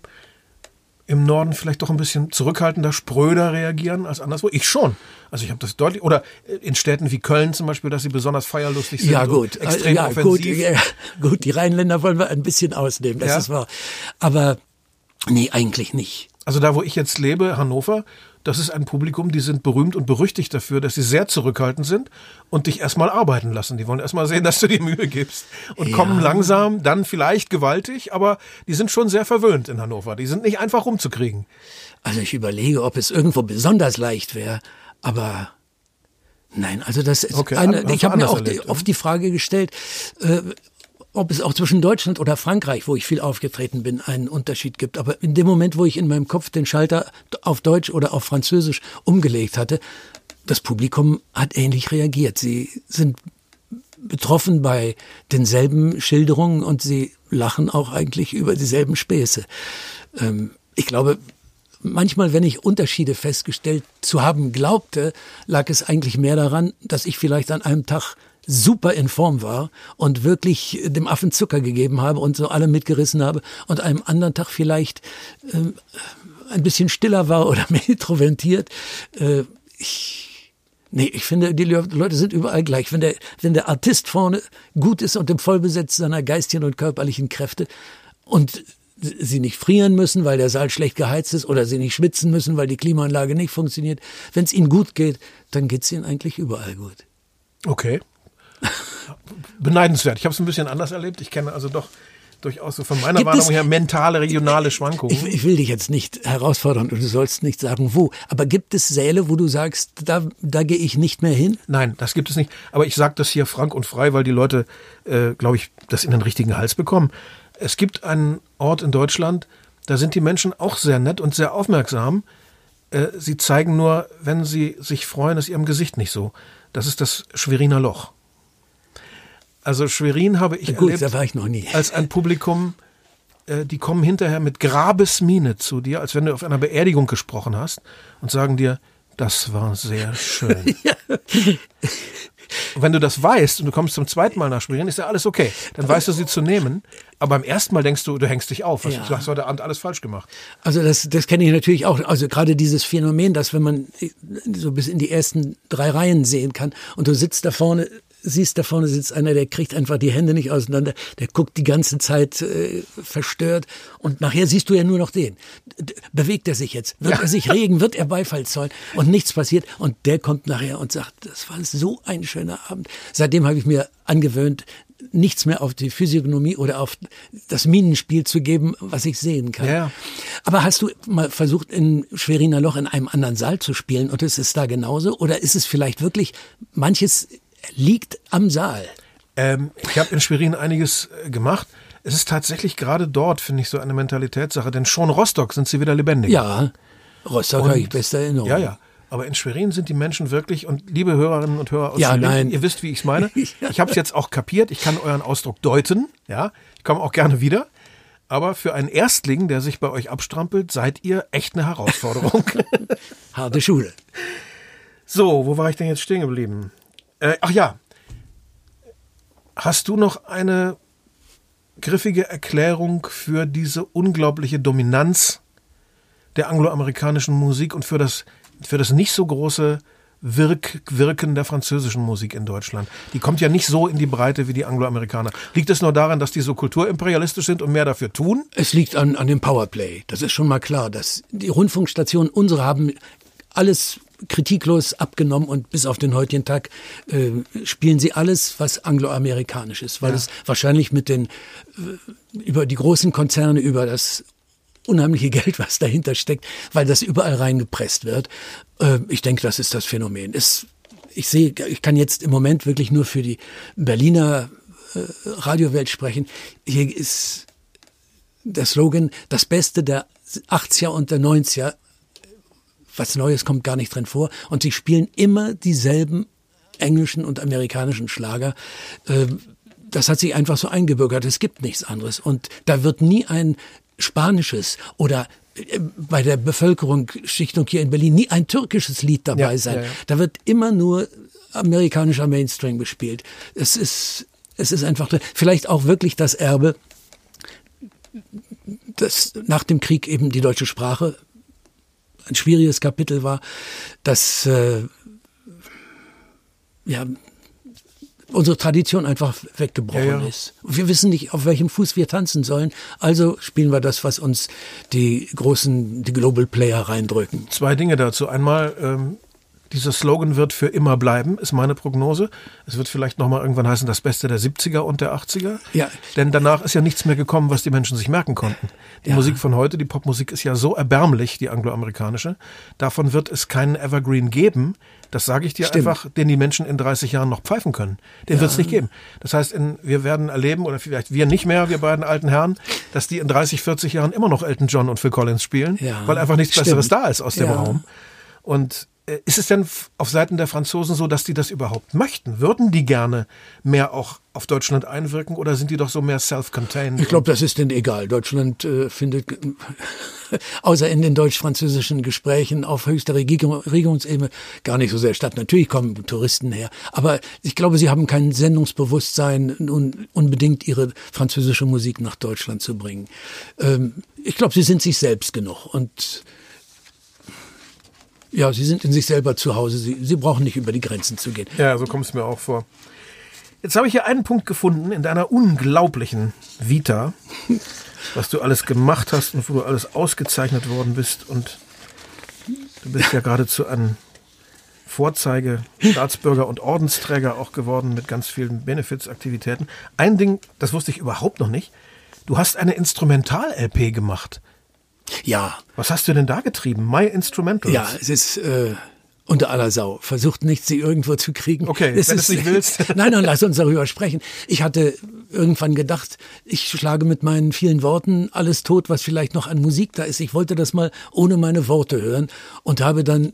im Norden vielleicht doch ein bisschen zurückhaltender, spröder reagieren als anderswo? Ich schon. Also ich habe das deutlich. Oder in Städten wie Köln zum Beispiel, dass sie besonders feierlustig sind. Ja gut, extrem ja, offensiv. Gut, ja, gut, die Rheinländer wollen wir ein bisschen ausnehmen, das ja. ist wahr. Aber nee, eigentlich nicht. Also da, wo ich jetzt lebe, Hannover, das ist ein Publikum, die sind berühmt und berüchtigt dafür, dass sie sehr zurückhaltend sind und dich erstmal arbeiten lassen. Die wollen erstmal sehen, dass du dir Mühe gibst und ja. kommen langsam, dann vielleicht gewaltig, aber die sind schon sehr verwöhnt in Hannover. Die sind nicht einfach rumzukriegen. Also ich überlege, ob es irgendwo besonders leicht wäre, aber Nein, also das ist okay, eine, ich habe mir auch erlebt, die, oft die Frage gestellt, äh, ob es auch zwischen Deutschland oder Frankreich, wo ich viel aufgetreten bin, einen Unterschied gibt. Aber in dem Moment, wo ich in meinem Kopf den Schalter auf Deutsch oder auf Französisch umgelegt hatte, das Publikum hat ähnlich reagiert. Sie sind betroffen bei denselben Schilderungen und sie lachen auch eigentlich über dieselben Späße. Ähm, ich glaube, manchmal, wenn ich Unterschiede festgestellt zu haben glaubte, lag es eigentlich mehr daran, dass ich vielleicht an einem Tag super in Form war und wirklich dem Affen Zucker gegeben habe und so alle mitgerissen habe und einem anderen Tag vielleicht äh, ein bisschen stiller war oder mehr introvertiert. Äh, ich Nee, ich finde, die Leute sind überall gleich. Wenn der, wenn der Artist vorne gut ist und im Vollbesitz seiner geistigen und körperlichen Kräfte und sie nicht frieren müssen, weil der Saal schlecht geheizt ist oder sie nicht schwitzen müssen, weil die Klimaanlage nicht funktioniert. Wenn es ihnen gut geht, dann geht es ihnen eigentlich überall gut. Okay. Beneidenswert. Ich habe es ein bisschen anders erlebt. Ich kenne also doch durchaus so von meiner Gibt Wahrnehmung her mentale, regionale Schwankungen. Ich, ich, will dich jetzt nicht herausfordern und du sollst nicht sagen, wo. Aber gibt es Säle, wo du sagst, da, da gehe ich nicht mehr hin? Nein, das gibt es nicht. Aber ich sage das hier frank und frei, weil die Leute, äh, glaube ich, das in den richtigen Hals bekommen. Es gibt einen Ort in Deutschland, da sind die Menschen auch sehr nett und sehr aufmerksam. Äh, sie zeigen nur, wenn sie sich freuen, ist ihrem Gesicht nicht so. Das ist das Schweriner Loch. Also Schwerin habe ich Gut, erlebt da war ich noch nie. als ein Publikum, äh, die kommen hinterher mit Grabesmiene zu dir, als wenn du auf einer Beerdigung gesprochen hast und sagen dir, das war sehr schön. ja. Und wenn du das weißt und du kommst zum zweiten Mal nach Schwerin, ist ja alles okay. Dann weißt du sie zu nehmen. Aber beim ersten Mal denkst du, du hängst dich auf. Ja. Du hast heute Abend alles falsch gemacht. Also das, das kenne ich natürlich auch. Also gerade dieses Phänomen, dass wenn man so bis in die ersten drei Reihen sehen kann und du sitzt da vorne siehst, da vorne sitzt einer, der kriegt einfach die Hände nicht auseinander, der guckt die ganze Zeit äh, verstört und nachher siehst du ja nur noch den. Bewegt er sich jetzt? Wird ja. er sich regen? Wird er Beifall zollen? Und nichts passiert und der kommt nachher und sagt, das war so ein schöner Abend. Seitdem habe ich mir angewöhnt, nichts mehr auf die Physiognomie oder auf das Minenspiel zu geben, was ich sehen kann. Ja. Aber hast du mal versucht, in Schweriner Loch in einem anderen Saal zu spielen und ist es da genauso? Oder ist es vielleicht wirklich manches liegt am Saal. Ähm, ich habe in Schwerin einiges äh, gemacht. Es ist tatsächlich gerade dort, finde ich, so eine Mentalitätssache, denn schon Rostock sind sie wieder lebendig. Ja, Rostock habe ich beste Erinnerung. Ja, ja. Aber in Schwerin sind die Menschen wirklich, und liebe Hörerinnen und Hörer aus ja, Schwerin, nein. ihr wisst, wie ich es meine. Ich habe es jetzt auch kapiert, ich kann euren Ausdruck deuten, ja. Ich komme auch gerne wieder. Aber für einen Erstling, der sich bei euch abstrampelt, seid ihr echt eine Herausforderung. Harte Schule. So, wo war ich denn jetzt stehen geblieben? Äh, ach ja. Hast du noch eine griffige Erklärung für diese unglaubliche Dominanz der angloamerikanischen Musik und für das, für das nicht so große Wirk, Wirken der französischen Musik in Deutschland. Die kommt ja nicht so in die Breite wie die Angloamerikaner. Liegt es nur daran, dass die so kulturimperialistisch sind und mehr dafür tun? Es liegt an, an dem Powerplay. Das ist schon mal klar. Dass die Rundfunkstationen, unsere haben alles kritiklos abgenommen und bis auf den heutigen Tag äh, spielen sie alles, was angloamerikanisch ist, weil ja. es wahrscheinlich mit den äh, über die großen Konzerne, über das unheimliche Geld, was dahinter steckt, weil das überall reingepresst wird. Äh, ich denke, das ist das Phänomen. Es, ich sehe, ich kann jetzt im Moment wirklich nur für die Berliner äh, Radiowelt sprechen. Hier ist der Slogan, das Beste der 80er und der 90er was Neues kommt gar nicht drin vor. Und sie spielen immer dieselben englischen und amerikanischen Schlager. Ähm, das hat sich einfach so eingebürgert. Es gibt nichts anderes. Und da wird nie ein spanisches oder äh, bei der Bevölkerungsschichtung hier in Berlin nie ein türkisches Lied dabei ja, sein. Ja, ja. Da wird immer nur amerikanischer Mainstream gespielt. Es ist, es ist einfach vielleicht auch wirklich das Erbe, dass nach dem Krieg eben die deutsche Sprache ein schwieriges Kapitel war, dass äh, ja, unsere Tradition einfach weggebrochen ja, ja. ist. Wir wissen nicht, auf welchem Fuß wir tanzen sollen. Also spielen wir das, was uns die großen, die Global Player reindrücken. Zwei Dinge dazu. Einmal, ähm, dieser Slogan wird für immer bleiben, ist meine Prognose. Es wird vielleicht nochmal irgendwann heißen, das Beste der 70er und der 80er. Ja. Denn danach ist ja nichts mehr gekommen, was die Menschen sich merken konnten. Die ja. Musik von heute, die Popmusik ist ja so erbärmlich, die angloamerikanische. Davon wird es keinen Evergreen geben. Das sage ich dir Stimmt. einfach, den die Menschen in 30 Jahren noch pfeifen können. Den ja. wird es nicht geben. Das heißt, in, wir werden erleben, oder vielleicht wir nicht mehr, wir beiden alten Herren, dass die in 30, 40 Jahren immer noch Elton John und Phil Collins spielen, ja. weil einfach nichts Stimmt. Besseres da ist aus dem Raum. Und ist es denn auf Seiten der Franzosen so, dass die das überhaupt möchten? Würden die gerne mehr auch auf Deutschland einwirken oder sind die doch so mehr self-contained? Ich glaube, das ist denen egal. Deutschland äh, findet, außer in den deutsch-französischen Gesprächen auf höchster Regierung, Regierungsebene, gar nicht so sehr statt. Natürlich kommen Touristen her, aber ich glaube, sie haben kein Sendungsbewusstsein, nun unbedingt ihre französische Musik nach Deutschland zu bringen. Ähm, ich glaube, sie sind sich selbst genug und ja, sie sind in sich selber zu Hause. Sie, sie brauchen nicht über die Grenzen zu gehen. Ja, so kommt es mir auch vor. Jetzt habe ich hier einen Punkt gefunden in deiner unglaublichen Vita, was du alles gemacht hast und wo du alles ausgezeichnet worden bist. Und du bist ja geradezu ein Vorzeige Staatsbürger und Ordensträger auch geworden mit ganz vielen Benefits-Aktivitäten. Ein Ding, das wusste ich überhaupt noch nicht. Du hast eine Instrumental-LP gemacht. Ja. Was hast du denn da getrieben? My Instrumentals? Ja, es ist äh, unter aller Sau. Versucht nicht, sie irgendwo zu kriegen. Okay, es wenn du es nicht willst. nein, nein, lass uns darüber sprechen. Ich hatte irgendwann gedacht, ich schlage mit meinen vielen Worten alles tot, was vielleicht noch an Musik da ist. Ich wollte das mal ohne meine Worte hören und habe dann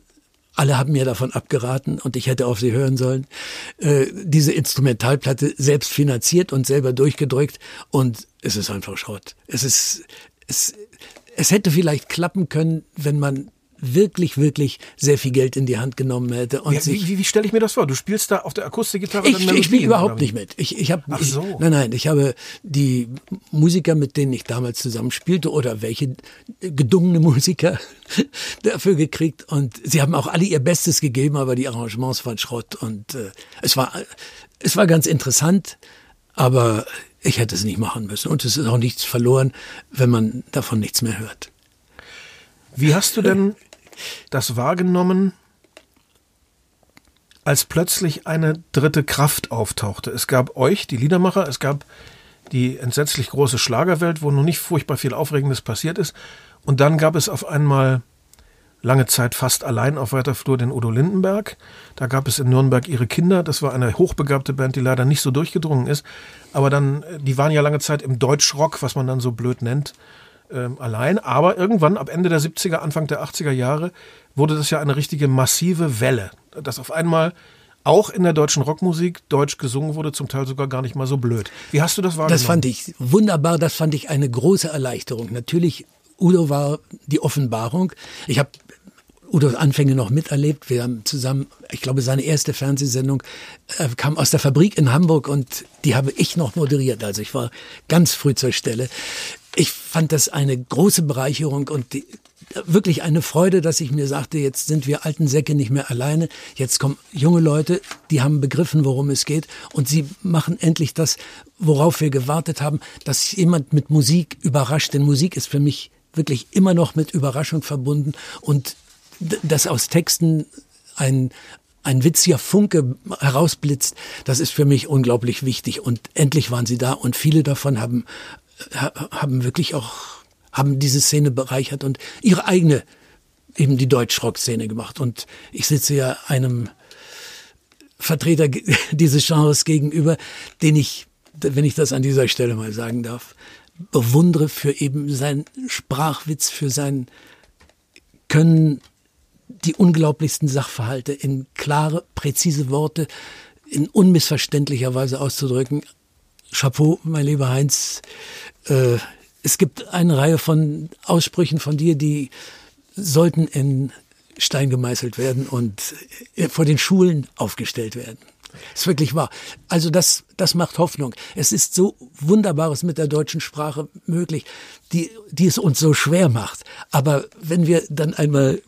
alle haben mir davon abgeraten und ich hätte auf sie hören sollen. Äh, diese Instrumentalplatte selbst finanziert und selber durchgedrückt und es ist einfach Schrott. Es ist, es, es hätte vielleicht klappen können, wenn man wirklich, wirklich sehr viel Geld in die Hand genommen hätte. Und ja, sich, wie wie, stelle ich mir das vor? Du spielst da auf der Akustikgitarre ich, ich spiele überhaupt nicht mit. Ich, ich habe, Ach so. nein, nein, ich habe die Musiker, mit denen ich damals zusammenspielte oder welche gedungene Musiker dafür gekriegt und sie haben auch alle ihr Bestes gegeben, aber die Arrangements waren Schrott und äh, es war, es war ganz interessant, aber ich hätte es nicht machen müssen. Und es ist auch nichts verloren, wenn man davon nichts mehr hört. Wie hast du denn das wahrgenommen, als plötzlich eine dritte Kraft auftauchte? Es gab euch, die Liedermacher, es gab die entsetzlich große Schlagerwelt, wo noch nicht furchtbar viel Aufregendes passiert ist. Und dann gab es auf einmal lange Zeit fast allein auf weiter Flur den Udo Lindenberg. Da gab es in Nürnberg ihre Kinder. Das war eine hochbegabte Band, die leider nicht so durchgedrungen ist. Aber dann, die waren ja lange Zeit im Deutschrock, was man dann so blöd nennt, ähm, allein. Aber irgendwann, ab Ende der 70er, Anfang der 80er Jahre, wurde das ja eine richtige massive Welle. Dass auf einmal auch in der deutschen Rockmusik deutsch gesungen wurde, zum Teil sogar gar nicht mal so blöd. Wie hast du das wahrgenommen? Das fand ich wunderbar, das fand ich eine große Erleichterung. Natürlich, Udo war die Offenbarung. Ich habe Udos Anfänge noch miterlebt. Wir haben zusammen, ich glaube, seine erste Fernsehsendung äh, kam aus der Fabrik in Hamburg und die habe ich noch moderiert. Also ich war ganz früh zur Stelle. Ich fand das eine große Bereicherung und die, wirklich eine Freude, dass ich mir sagte, jetzt sind wir alten Säcke nicht mehr alleine. Jetzt kommen junge Leute, die haben begriffen, worum es geht und sie machen endlich das, worauf wir gewartet haben, dass jemand mit Musik überrascht. Denn Musik ist für mich wirklich immer noch mit Überraschung verbunden und dass aus Texten ein, ein witziger Funke herausblitzt, das ist für mich unglaublich wichtig. Und endlich waren sie da und viele davon haben, haben wirklich auch, haben diese Szene bereichert und ihre eigene, eben die Deutschrock-Szene gemacht. Und ich sitze ja einem Vertreter dieses Genres gegenüber, den ich, wenn ich das an dieser Stelle mal sagen darf, bewundere für eben seinen Sprachwitz, für sein Können, die unglaublichsten Sachverhalte in klare, präzise Worte in unmissverständlicher Weise auszudrücken. Chapeau, mein lieber Heinz. Äh, es gibt eine Reihe von Aussprüchen von dir, die sollten in Stein gemeißelt werden und äh, vor den Schulen aufgestellt werden. Das ist wirklich wahr. Also das, das macht Hoffnung. Es ist so Wunderbares mit der deutschen Sprache möglich, die, die es uns so schwer macht. Aber wenn wir dann einmal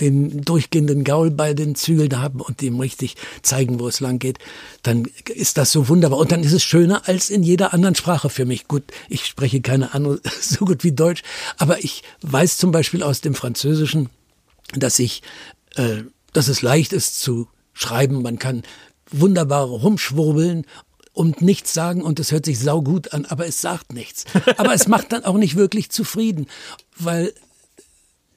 den durchgehenden Gaul bei den Zügeln haben und ihm richtig zeigen, wo es lang geht, dann ist das so wunderbar. Und dann ist es schöner als in jeder anderen Sprache für mich. Gut, ich spreche keine andere so gut wie Deutsch, aber ich weiß zum Beispiel aus dem Französischen, dass ich, äh, dass es leicht ist zu schreiben. Man kann wunderbar rumschwurbeln und nichts sagen und es hört sich saugut an, aber es sagt nichts. Aber es macht dann auch nicht wirklich zufrieden, weil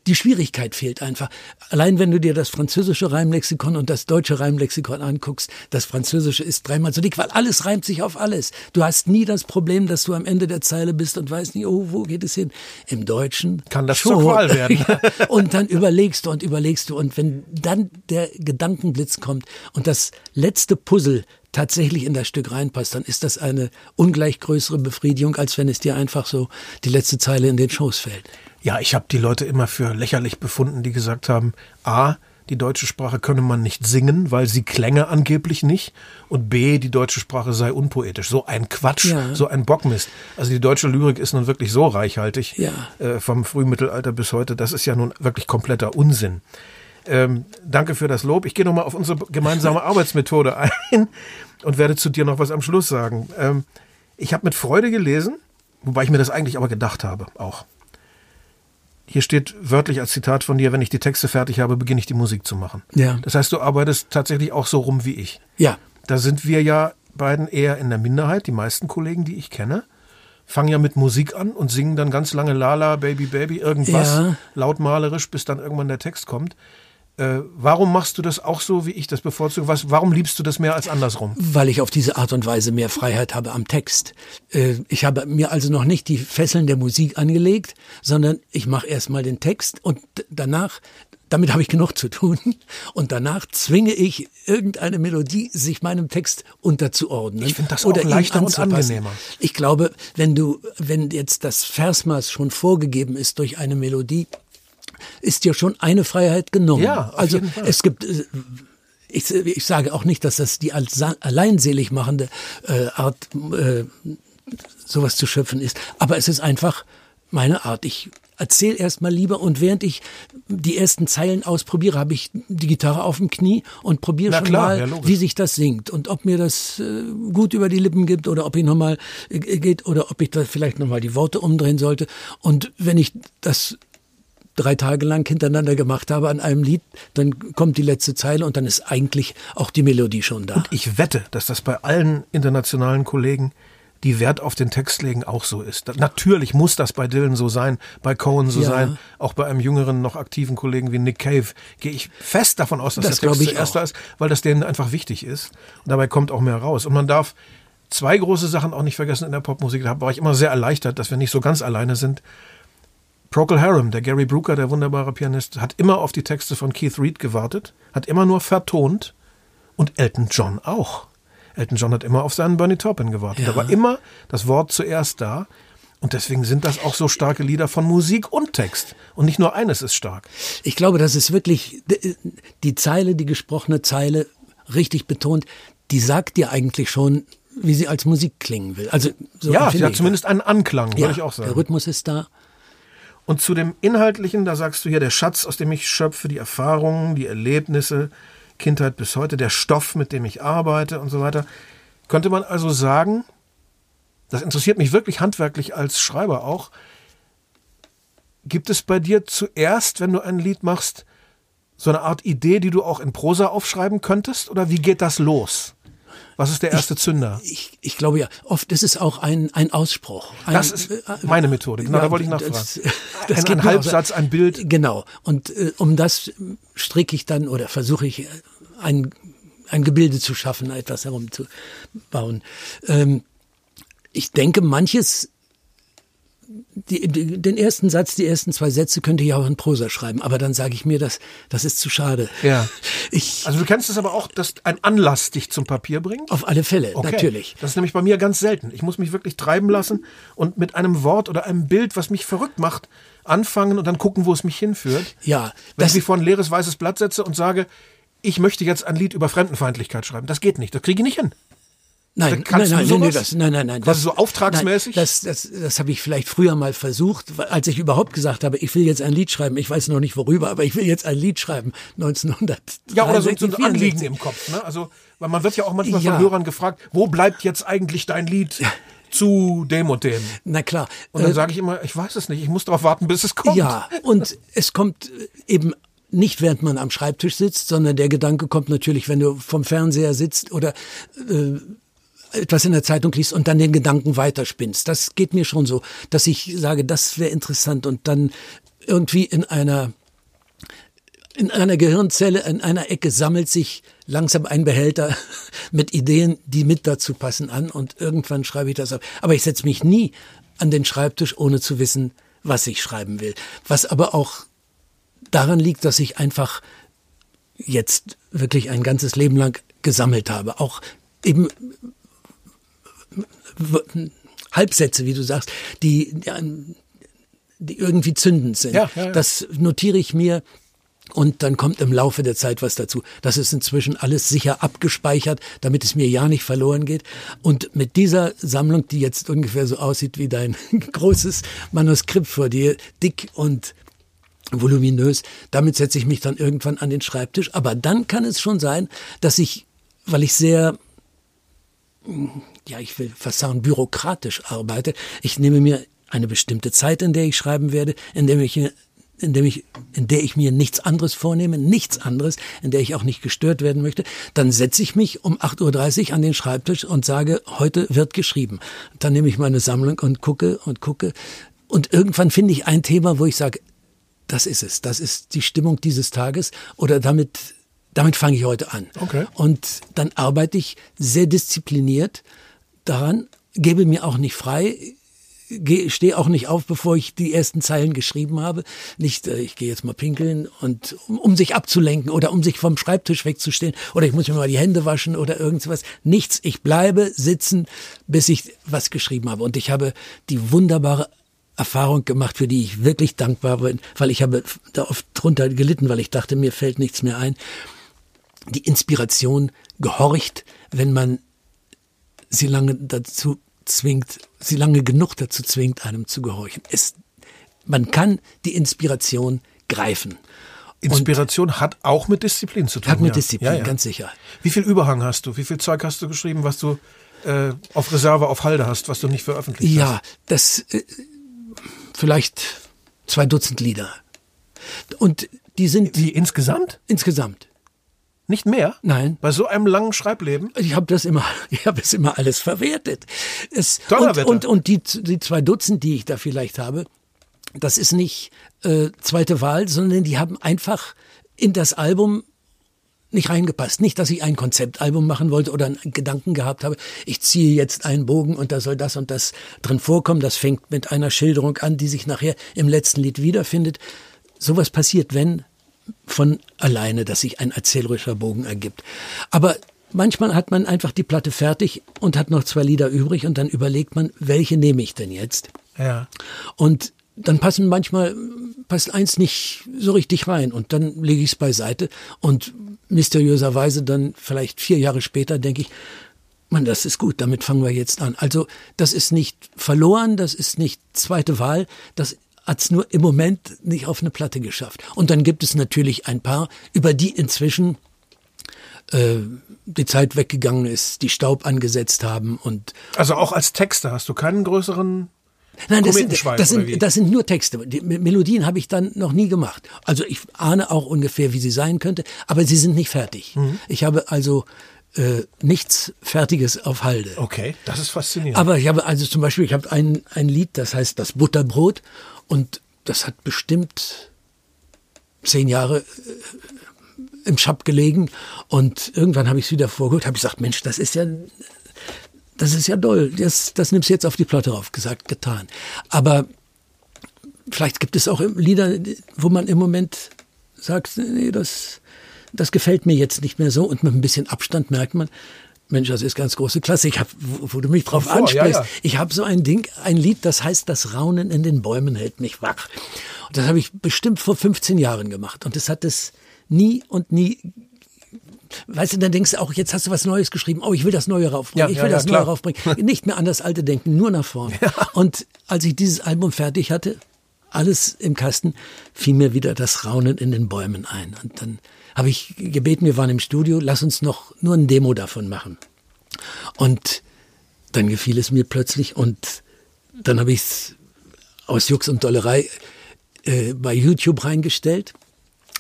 die Schwierigkeit fehlt einfach. Allein wenn du dir das französische Reimlexikon und das deutsche Reimlexikon anguckst, das französische ist dreimal so dick, weil alles reimt sich auf alles. Du hast nie das Problem, dass du am Ende der Zeile bist und weißt nicht, oh, wo geht es hin? Im Deutschen kann das schon. Qual werden. und dann überlegst du und überlegst du und wenn dann der Gedankenblitz kommt und das letzte Puzzle tatsächlich in das Stück reinpasst, dann ist das eine ungleich größere Befriedigung, als wenn es dir einfach so die letzte Zeile in den Schoß fällt. Ja, ich habe die Leute immer für lächerlich befunden, die gesagt haben, a, die deutsche Sprache könne man nicht singen, weil sie klänge angeblich nicht. Und B, die deutsche Sprache sei unpoetisch. So ein Quatsch, ja. so ein Bockmist. Also die deutsche Lyrik ist nun wirklich so reichhaltig, ja. äh, vom Frühmittelalter bis heute. Das ist ja nun wirklich kompletter Unsinn. Ähm, danke für das Lob. Ich gehe nochmal auf unsere gemeinsame Arbeitsmethode ein und werde zu dir noch was am Schluss sagen. Ähm, ich habe mit Freude gelesen, wobei ich mir das eigentlich aber gedacht habe auch. Hier steht wörtlich als Zitat von dir, wenn ich die Texte fertig habe, beginne ich die Musik zu machen. Ja. Das heißt, du arbeitest tatsächlich auch so rum wie ich. Ja. Da sind wir ja beiden eher in der Minderheit. Die meisten Kollegen, die ich kenne, fangen ja mit Musik an und singen dann ganz lange Lala, Baby, Baby, irgendwas, ja. lautmalerisch, bis dann irgendwann der Text kommt. Äh, warum machst du das auch so, wie ich das bevorzuge? Was, warum liebst du das mehr als andersrum? Weil ich auf diese Art und Weise mehr Freiheit habe am Text. Äh, ich habe mir also noch nicht die Fesseln der Musik angelegt, sondern ich mache erstmal den Text und danach damit habe ich genug zu tun. Und danach zwinge ich irgendeine Melodie, sich meinem Text unterzuordnen. Ich finde das oder auch leichter und angenehmer. Ich glaube, wenn du, wenn jetzt das Versmaß schon vorgegeben ist durch eine Melodie, ist dir schon eine Freiheit genommen. Ja, also es gibt äh, ich, ich sage auch nicht, dass das die alleinselig machende äh, Art, äh, sowas zu schöpfen ist. Aber es ist einfach meine Art. Ich erzähle erstmal lieber und während ich die ersten Zeilen ausprobiere, habe ich die Gitarre auf dem Knie und probiere schon klar, mal, ja, wie sich das singt und ob mir das äh, gut über die Lippen gibt oder ob ich nochmal äh, geht oder ob ich da vielleicht nochmal die Worte umdrehen sollte. Und wenn ich das drei Tage lang hintereinander gemacht habe an einem Lied, dann kommt die letzte Zeile und dann ist eigentlich auch die Melodie schon da. Und ich wette, dass das bei allen internationalen Kollegen die Wert auf den Text legen auch so ist. Natürlich muss das bei Dylan so sein, bei Cohen so ja. sein, auch bei einem jüngeren, noch aktiven Kollegen wie Nick Cave gehe ich fest davon aus, dass das der Text zuerst da ist, weil das denen einfach wichtig ist. Und dabei kommt auch mehr raus. Und man darf zwei große Sachen auch nicht vergessen in der Popmusik. Da war ich immer sehr erleichtert, dass wir nicht so ganz alleine sind. Procol Harum, der Gary Brooker, der wunderbare Pianist, hat immer auf die Texte von Keith Reed gewartet, hat immer nur vertont und Elton John auch. Elton John hat immer auf seinen Bernie Taupin gewartet. Ja. Da war immer das Wort zuerst da. Und deswegen sind das auch so starke Lieder von Musik und Text. Und nicht nur eines ist stark. Ich glaube, das ist wirklich die Zeile, die gesprochene Zeile, richtig betont, die sagt dir eigentlich schon, wie sie als Musik klingen will. Also so ja, sie hat zumindest einen Anklang, ja, würde ich auch sagen. Der Rhythmus ist da. Und zu dem Inhaltlichen, da sagst du hier, der Schatz, aus dem ich schöpfe, die Erfahrungen, die Erlebnisse, Kindheit bis heute, der Stoff, mit dem ich arbeite und so weiter. Könnte man also sagen, das interessiert mich wirklich handwerklich als Schreiber auch, gibt es bei dir zuerst, wenn du ein Lied machst, so eine Art Idee, die du auch in Prosa aufschreiben könntest? Oder wie geht das los? Was ist der erste ich, Zünder? Ich, ich glaube ja, oft ist es auch ein, ein Ausspruch. Ein, das ist äh, meine Methode, genau, ja, da wollte ich nachfragen. Das, das ein, ein Halbsatz, ein Bild. Genau, und äh, um das stricke ich dann oder versuche ich äh, ein, ein Gebilde zu schaffen, etwas herumzubauen. Ähm, ich denke, manches die, die, den ersten Satz, die ersten zwei Sätze könnte ich auch in Prosa schreiben, aber dann sage ich mir, das, das ist zu schade. Ja. Ich, also du kennst es aber auch, dass ein Anlass dich zum Papier bringt? Auf alle Fälle, okay. natürlich. Das ist nämlich bei mir ganz selten. Ich muss mich wirklich treiben lassen und mit einem Wort oder einem Bild, was mich verrückt macht, anfangen und dann gucken, wo es mich hinführt. Ja. Wenn ich mich vor ein leeres weißes Blatt setze und sage, ich möchte jetzt ein Lied über Fremdenfeindlichkeit schreiben, das geht nicht, das kriege ich nicht hin. Nein, nein, nein, nein, das, nein, nein, nein. Das, so auftragsmäßig? Nein, das, das, das habe ich vielleicht früher mal versucht, als ich überhaupt gesagt habe, ich will jetzt ein Lied schreiben. Ich weiß noch nicht worüber, aber ich will jetzt ein Lied schreiben. 1900. Ja, oder so, so ein Anliegen im Kopf. Ne? Also, weil man wird ja auch manchmal ja. von Hörern gefragt, wo bleibt jetzt eigentlich dein Lied? zu dem und dem. Na klar. Und dann äh, sage ich immer, ich weiß es nicht, ich muss darauf warten, bis es kommt. Ja, und es kommt eben nicht während man am Schreibtisch sitzt, sondern der Gedanke kommt natürlich, wenn du vom Fernseher sitzt oder äh, etwas in der Zeitung liest und dann den Gedanken weiterspinnst. Das geht mir schon so, dass ich sage, das wäre interessant und dann irgendwie in einer In einer Gehirnzelle, in einer Ecke sammelt sich langsam ein Behälter mit Ideen, die mit dazu passen an und irgendwann schreibe ich das auf. Aber ich setze mich nie an den Schreibtisch, ohne zu wissen, was ich schreiben will. Was aber auch daran liegt, dass ich einfach jetzt wirklich ein ganzes Leben lang gesammelt habe. Auch eben Halbsätze, wie du sagst, die, die irgendwie zündend sind. Ja, ja, ja. Das notiere ich mir. Und dann kommt im Laufe der Zeit was dazu. Das ist inzwischen alles sicher abgespeichert, damit es mir ja nicht verloren geht. Und mit dieser Sammlung, die jetzt ungefähr so aussieht wie dein großes Manuskript vor dir, dick und voluminös, damit setze ich mich dann irgendwann an den Schreibtisch. Aber dann kann es schon sein, dass ich, weil ich sehr ja, ich will fast sagen, bürokratisch arbeite. Ich nehme mir eine bestimmte Zeit, in der ich schreiben werde, in der ich in dem ich, in der ich mir nichts anderes vornehme, nichts anderes, in der ich auch nicht gestört werden möchte, dann setze ich mich um 8.30 Uhr an den Schreibtisch und sage, heute wird geschrieben. Dann nehme ich meine Sammlung und gucke und gucke. Und irgendwann finde ich ein Thema, wo ich sage, das ist es, das ist die Stimmung dieses Tages oder damit, damit fange ich heute an. Okay. Und dann arbeite ich sehr diszipliniert daran, gebe mir auch nicht frei, stehe auch nicht auf, bevor ich die ersten Zeilen geschrieben habe. Nicht, äh, ich gehe jetzt mal pinkeln und um, um, sich abzulenken oder um sich vom Schreibtisch wegzustehen oder ich muss mir mal die Hände waschen oder irgendwas. Nichts. Ich bleibe sitzen, bis ich was geschrieben habe. Und ich habe die wunderbare Erfahrung gemacht, für die ich wirklich dankbar bin, weil ich habe da oft drunter gelitten, weil ich dachte, mir fällt nichts mehr ein. Die Inspiration gehorcht, wenn man sie lange dazu zwingt, sie lange genug dazu zwingt, einem zu gehorchen. Es, man kann die Inspiration greifen. Inspiration und hat auch mit Disziplin zu tun. Hat mit ja. Disziplin, ja, ja. ganz sicher. Wie viel Überhang hast du? Wie viel Zeug hast du geschrieben, was du äh, auf Reserve, auf Halde hast, was du nicht veröffentlicht ja, hast? Ja, das äh, vielleicht zwei Dutzend Lieder. Und die sind. Wie insgesamt? Insgesamt. Nicht mehr? Nein. Bei so einem langen Schreibleben? Ich habe das immer, ich habe es immer alles verwertet. Es, und, und, und die, die zwei Dutzend, die ich da vielleicht habe, das ist nicht äh, zweite Wahl, sondern die haben einfach in das Album nicht reingepasst. Nicht, dass ich ein Konzeptalbum machen wollte oder einen Gedanken gehabt habe, ich ziehe jetzt einen Bogen und da soll das und das drin vorkommen. Das fängt mit einer Schilderung an, die sich nachher im letzten Lied wiederfindet. Sowas passiert, wenn von alleine, dass sich ein erzählerischer Bogen ergibt. Aber manchmal hat man einfach die Platte fertig und hat noch zwei Lieder übrig und dann überlegt man, welche nehme ich denn jetzt? Ja. Und dann passen manchmal, passt eins nicht so richtig rein und dann lege ich es beiseite und mysteriöserweise dann vielleicht vier Jahre später denke ich, man, das ist gut, damit fangen wir jetzt an. Also das ist nicht verloren, das ist nicht zweite Wahl, das hat es nur im Moment nicht auf eine Platte geschafft. Und dann gibt es natürlich ein paar, über die inzwischen äh, die Zeit weggegangen ist, die Staub angesetzt haben und also auch als Texter hast du keinen größeren Nein, das sind, das, sind, das sind nur Texte. Die Melodien habe ich dann noch nie gemacht. Also ich ahne auch ungefähr, wie sie sein könnte, aber sie sind nicht fertig. Mhm. Ich habe also äh, nichts Fertiges auf Halde. Okay, das ist faszinierend. Aber ich habe also zum Beispiel, ich habe ein, ein Lied, das heißt das Butterbrot und das hat bestimmt zehn Jahre äh, im Schab gelegen. Und irgendwann habe ich es wieder vorgeholt, habe ich gesagt, Mensch, das ist ja, das ist ja doll. Das, das nimmst du jetzt auf die Platte rauf, gesagt, getan. Aber vielleicht gibt es auch Lieder, wo man im Moment sagt, nee, das, das gefällt mir jetzt nicht mehr so. Und mit ein bisschen Abstand merkt man, Mensch, das ist ganz große Klasse. Ich habe, wo, du mich drauf vor, ansprichst, ja, ja. ich habe so ein Ding, ein Lied, das heißt, das Raunen in den Bäumen hält mich wach. Und das habe ich bestimmt vor 15 Jahren gemacht. Und das hat es nie und nie Weißt du, dann denkst du auch, jetzt hast du was Neues geschrieben. Oh, ich will das Neue raufbringen. Ja, ich will ja, das Neue raufbringen. Nicht mehr an das Alte denken, nur nach vorne. Ja. Und als ich dieses Album fertig hatte, alles im Kasten, fiel mir wieder das Raunen in den Bäumen ein. Und dann habe ich gebeten, wir waren im Studio, lass uns noch nur ein Demo davon machen. Und dann gefiel es mir plötzlich und dann habe ich es aus Jux und Dollerei äh, bei YouTube reingestellt.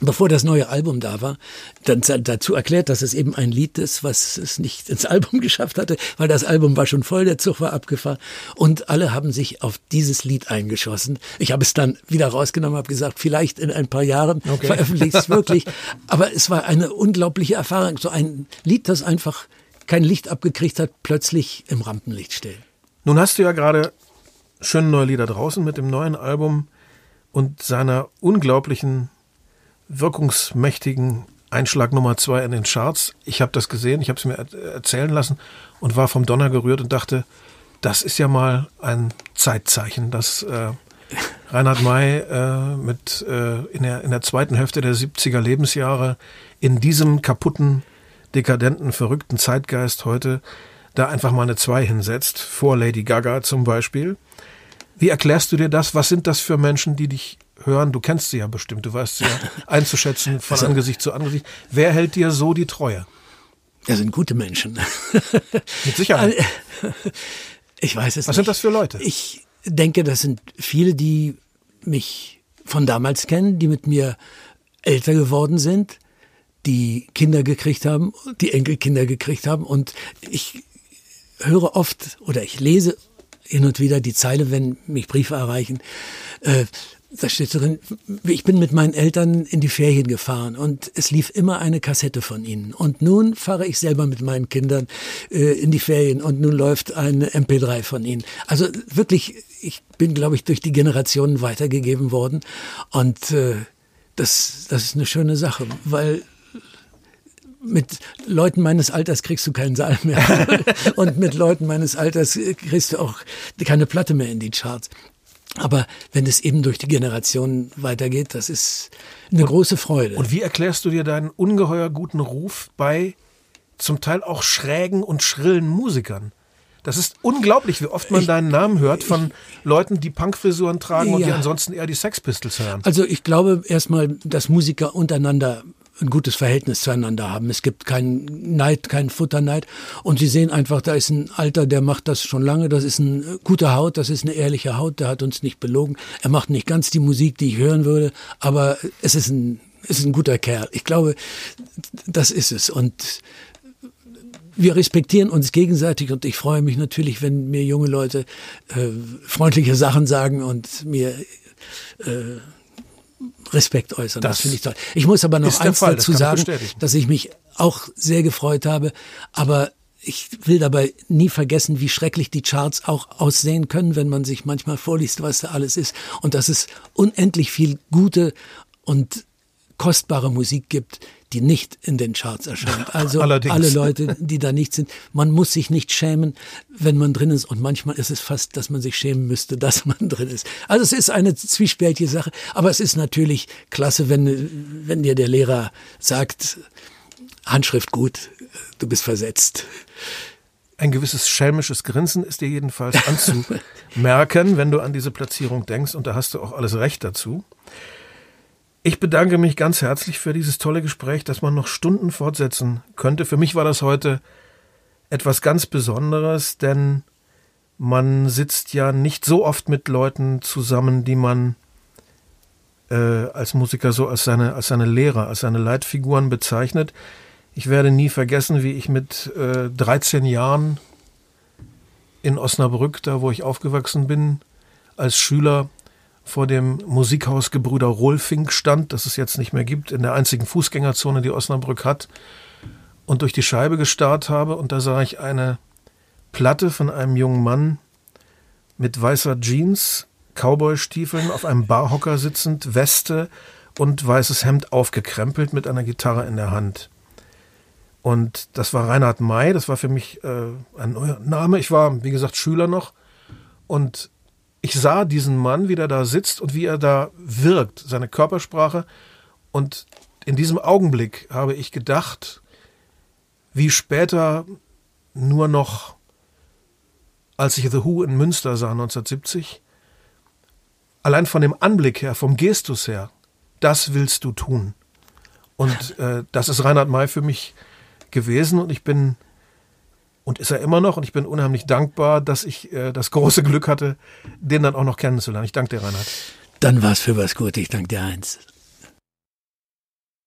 Bevor das neue Album da war, dann dazu erklärt, dass es eben ein Lied ist, was es nicht ins Album geschafft hatte, weil das Album war schon voll, der Zug war abgefahren und alle haben sich auf dieses Lied eingeschossen. Ich habe es dann wieder rausgenommen, habe gesagt, vielleicht in ein paar Jahren okay. veröffentliche ich es wirklich, aber es war eine unglaubliche Erfahrung, so ein Lied, das einfach kein Licht abgekriegt hat, plötzlich im Rampenlicht stehen. Nun hast du ja gerade schöne neue Lieder draußen mit dem neuen Album und seiner unglaublichen wirkungsmächtigen Einschlag Nummer zwei in den Charts. Ich habe das gesehen, ich habe es mir erzählen lassen und war vom Donner gerührt und dachte, das ist ja mal ein Zeitzeichen, dass äh, Reinhard May äh, mit äh, in, der, in der zweiten Hälfte der 70er Lebensjahre in diesem kaputten, dekadenten, verrückten Zeitgeist heute da einfach mal eine zwei hinsetzt, vor Lady Gaga zum Beispiel. Wie erklärst du dir das? Was sind das für Menschen, die dich hören? Du kennst sie ja bestimmt, du weißt sie ja einzuschätzen von also, Angesicht zu Angesicht. Wer hält dir so die Treue? Das sind gute Menschen. Mit Sicherheit. Ich weiß es Was nicht. sind das für Leute? Ich denke, das sind viele, die mich von damals kennen, die mit mir älter geworden sind, die Kinder gekriegt haben, die Enkelkinder gekriegt haben. Und ich höre oft oder ich lese hin und wieder die Zeile, wenn mich Briefe erreichen. Äh, da steht drin, ich bin mit meinen Eltern in die Ferien gefahren und es lief immer eine Kassette von ihnen. Und nun fahre ich selber mit meinen Kindern äh, in die Ferien und nun läuft eine MP3 von ihnen. Also wirklich, ich bin, glaube ich, durch die Generationen weitergegeben worden. Und äh, das, das ist eine schöne Sache, weil mit Leuten meines Alters kriegst du keinen Saal mehr. und mit Leuten meines Alters kriegst du auch keine Platte mehr in die Charts. Aber wenn es eben durch die Generationen weitergeht, das ist eine und, große Freude. Und wie erklärst du dir deinen ungeheuer guten Ruf bei zum Teil auch schrägen und schrillen Musikern? Das ist unglaublich, wie oft man ich, deinen Namen hört von ich, Leuten, die Punkfrisuren tragen ja. und die ansonsten eher die Sex Pistols hören. Also ich glaube erstmal, dass Musiker untereinander ein gutes Verhältnis zueinander haben. Es gibt keinen Neid, keinen Futterneid. Und sie sehen einfach, da ist ein Alter, der macht das schon lange. Das ist ein guter Haut, das ist eine ehrliche Haut. Der hat uns nicht belogen. Er macht nicht ganz die Musik, die ich hören würde, aber es ist ein, es ist ein guter Kerl. Ich glaube, das ist es. Und wir respektieren uns gegenseitig und ich freue mich natürlich, wenn mir junge Leute äh, freundliche Sachen sagen und mir äh, Respekt äußern. Das, das finde ich toll. Ich muss aber noch eins Fall, dazu das sagen, dass ich mich auch sehr gefreut habe, aber ich will dabei nie vergessen, wie schrecklich die Charts auch aussehen können, wenn man sich manchmal vorliest, was da alles ist. Und dass es unendlich viel gute und kostbare Musik gibt, die nicht in den Charts erscheint. Also Allerdings. alle Leute, die da nicht sind. Man muss sich nicht schämen, wenn man drin ist. Und manchmal ist es fast, dass man sich schämen müsste, dass man drin ist. Also es ist eine zwiespältige Sache. Aber es ist natürlich klasse, wenn, wenn dir der Lehrer sagt, Handschrift gut, du bist versetzt. Ein gewisses schelmisches Grinsen ist dir jedenfalls anzumerken, wenn du an diese Platzierung denkst. Und da hast du auch alles Recht dazu. Ich bedanke mich ganz herzlich für dieses tolle Gespräch, das man noch Stunden fortsetzen könnte. Für mich war das heute etwas ganz Besonderes, denn man sitzt ja nicht so oft mit Leuten zusammen, die man äh, als Musiker so als seine, als seine Lehrer, als seine Leitfiguren bezeichnet. Ich werde nie vergessen, wie ich mit äh, 13 Jahren in Osnabrück, da wo ich aufgewachsen bin, als Schüler vor dem Musikhaus Gebrüder Rolfing stand, das es jetzt nicht mehr gibt, in der einzigen Fußgängerzone, die Osnabrück hat, und durch die Scheibe gestarrt habe und da sah ich eine Platte von einem jungen Mann mit weißer Jeans, Cowboystiefeln, auf einem Barhocker sitzend, Weste und weißes Hemd aufgekrempelt mit einer Gitarre in der Hand. Und das war Reinhard May, das war für mich äh, ein neuer Name. Ich war, wie gesagt, Schüler noch und ich sah diesen Mann, wie er da sitzt und wie er da wirkt, seine Körpersprache. Und in diesem Augenblick habe ich gedacht, wie später nur noch, als ich The Who in Münster sah 1970, allein von dem Anblick her, vom Gestus her, das willst du tun. Und äh, das ist Reinhard May für mich gewesen und ich bin und ist er immer noch. Und ich bin unheimlich dankbar, dass ich äh, das große Glück hatte, den dann auch noch kennenzulernen. Ich danke dir, Reinhard. Dann war es für was gut. Ich danke dir eins.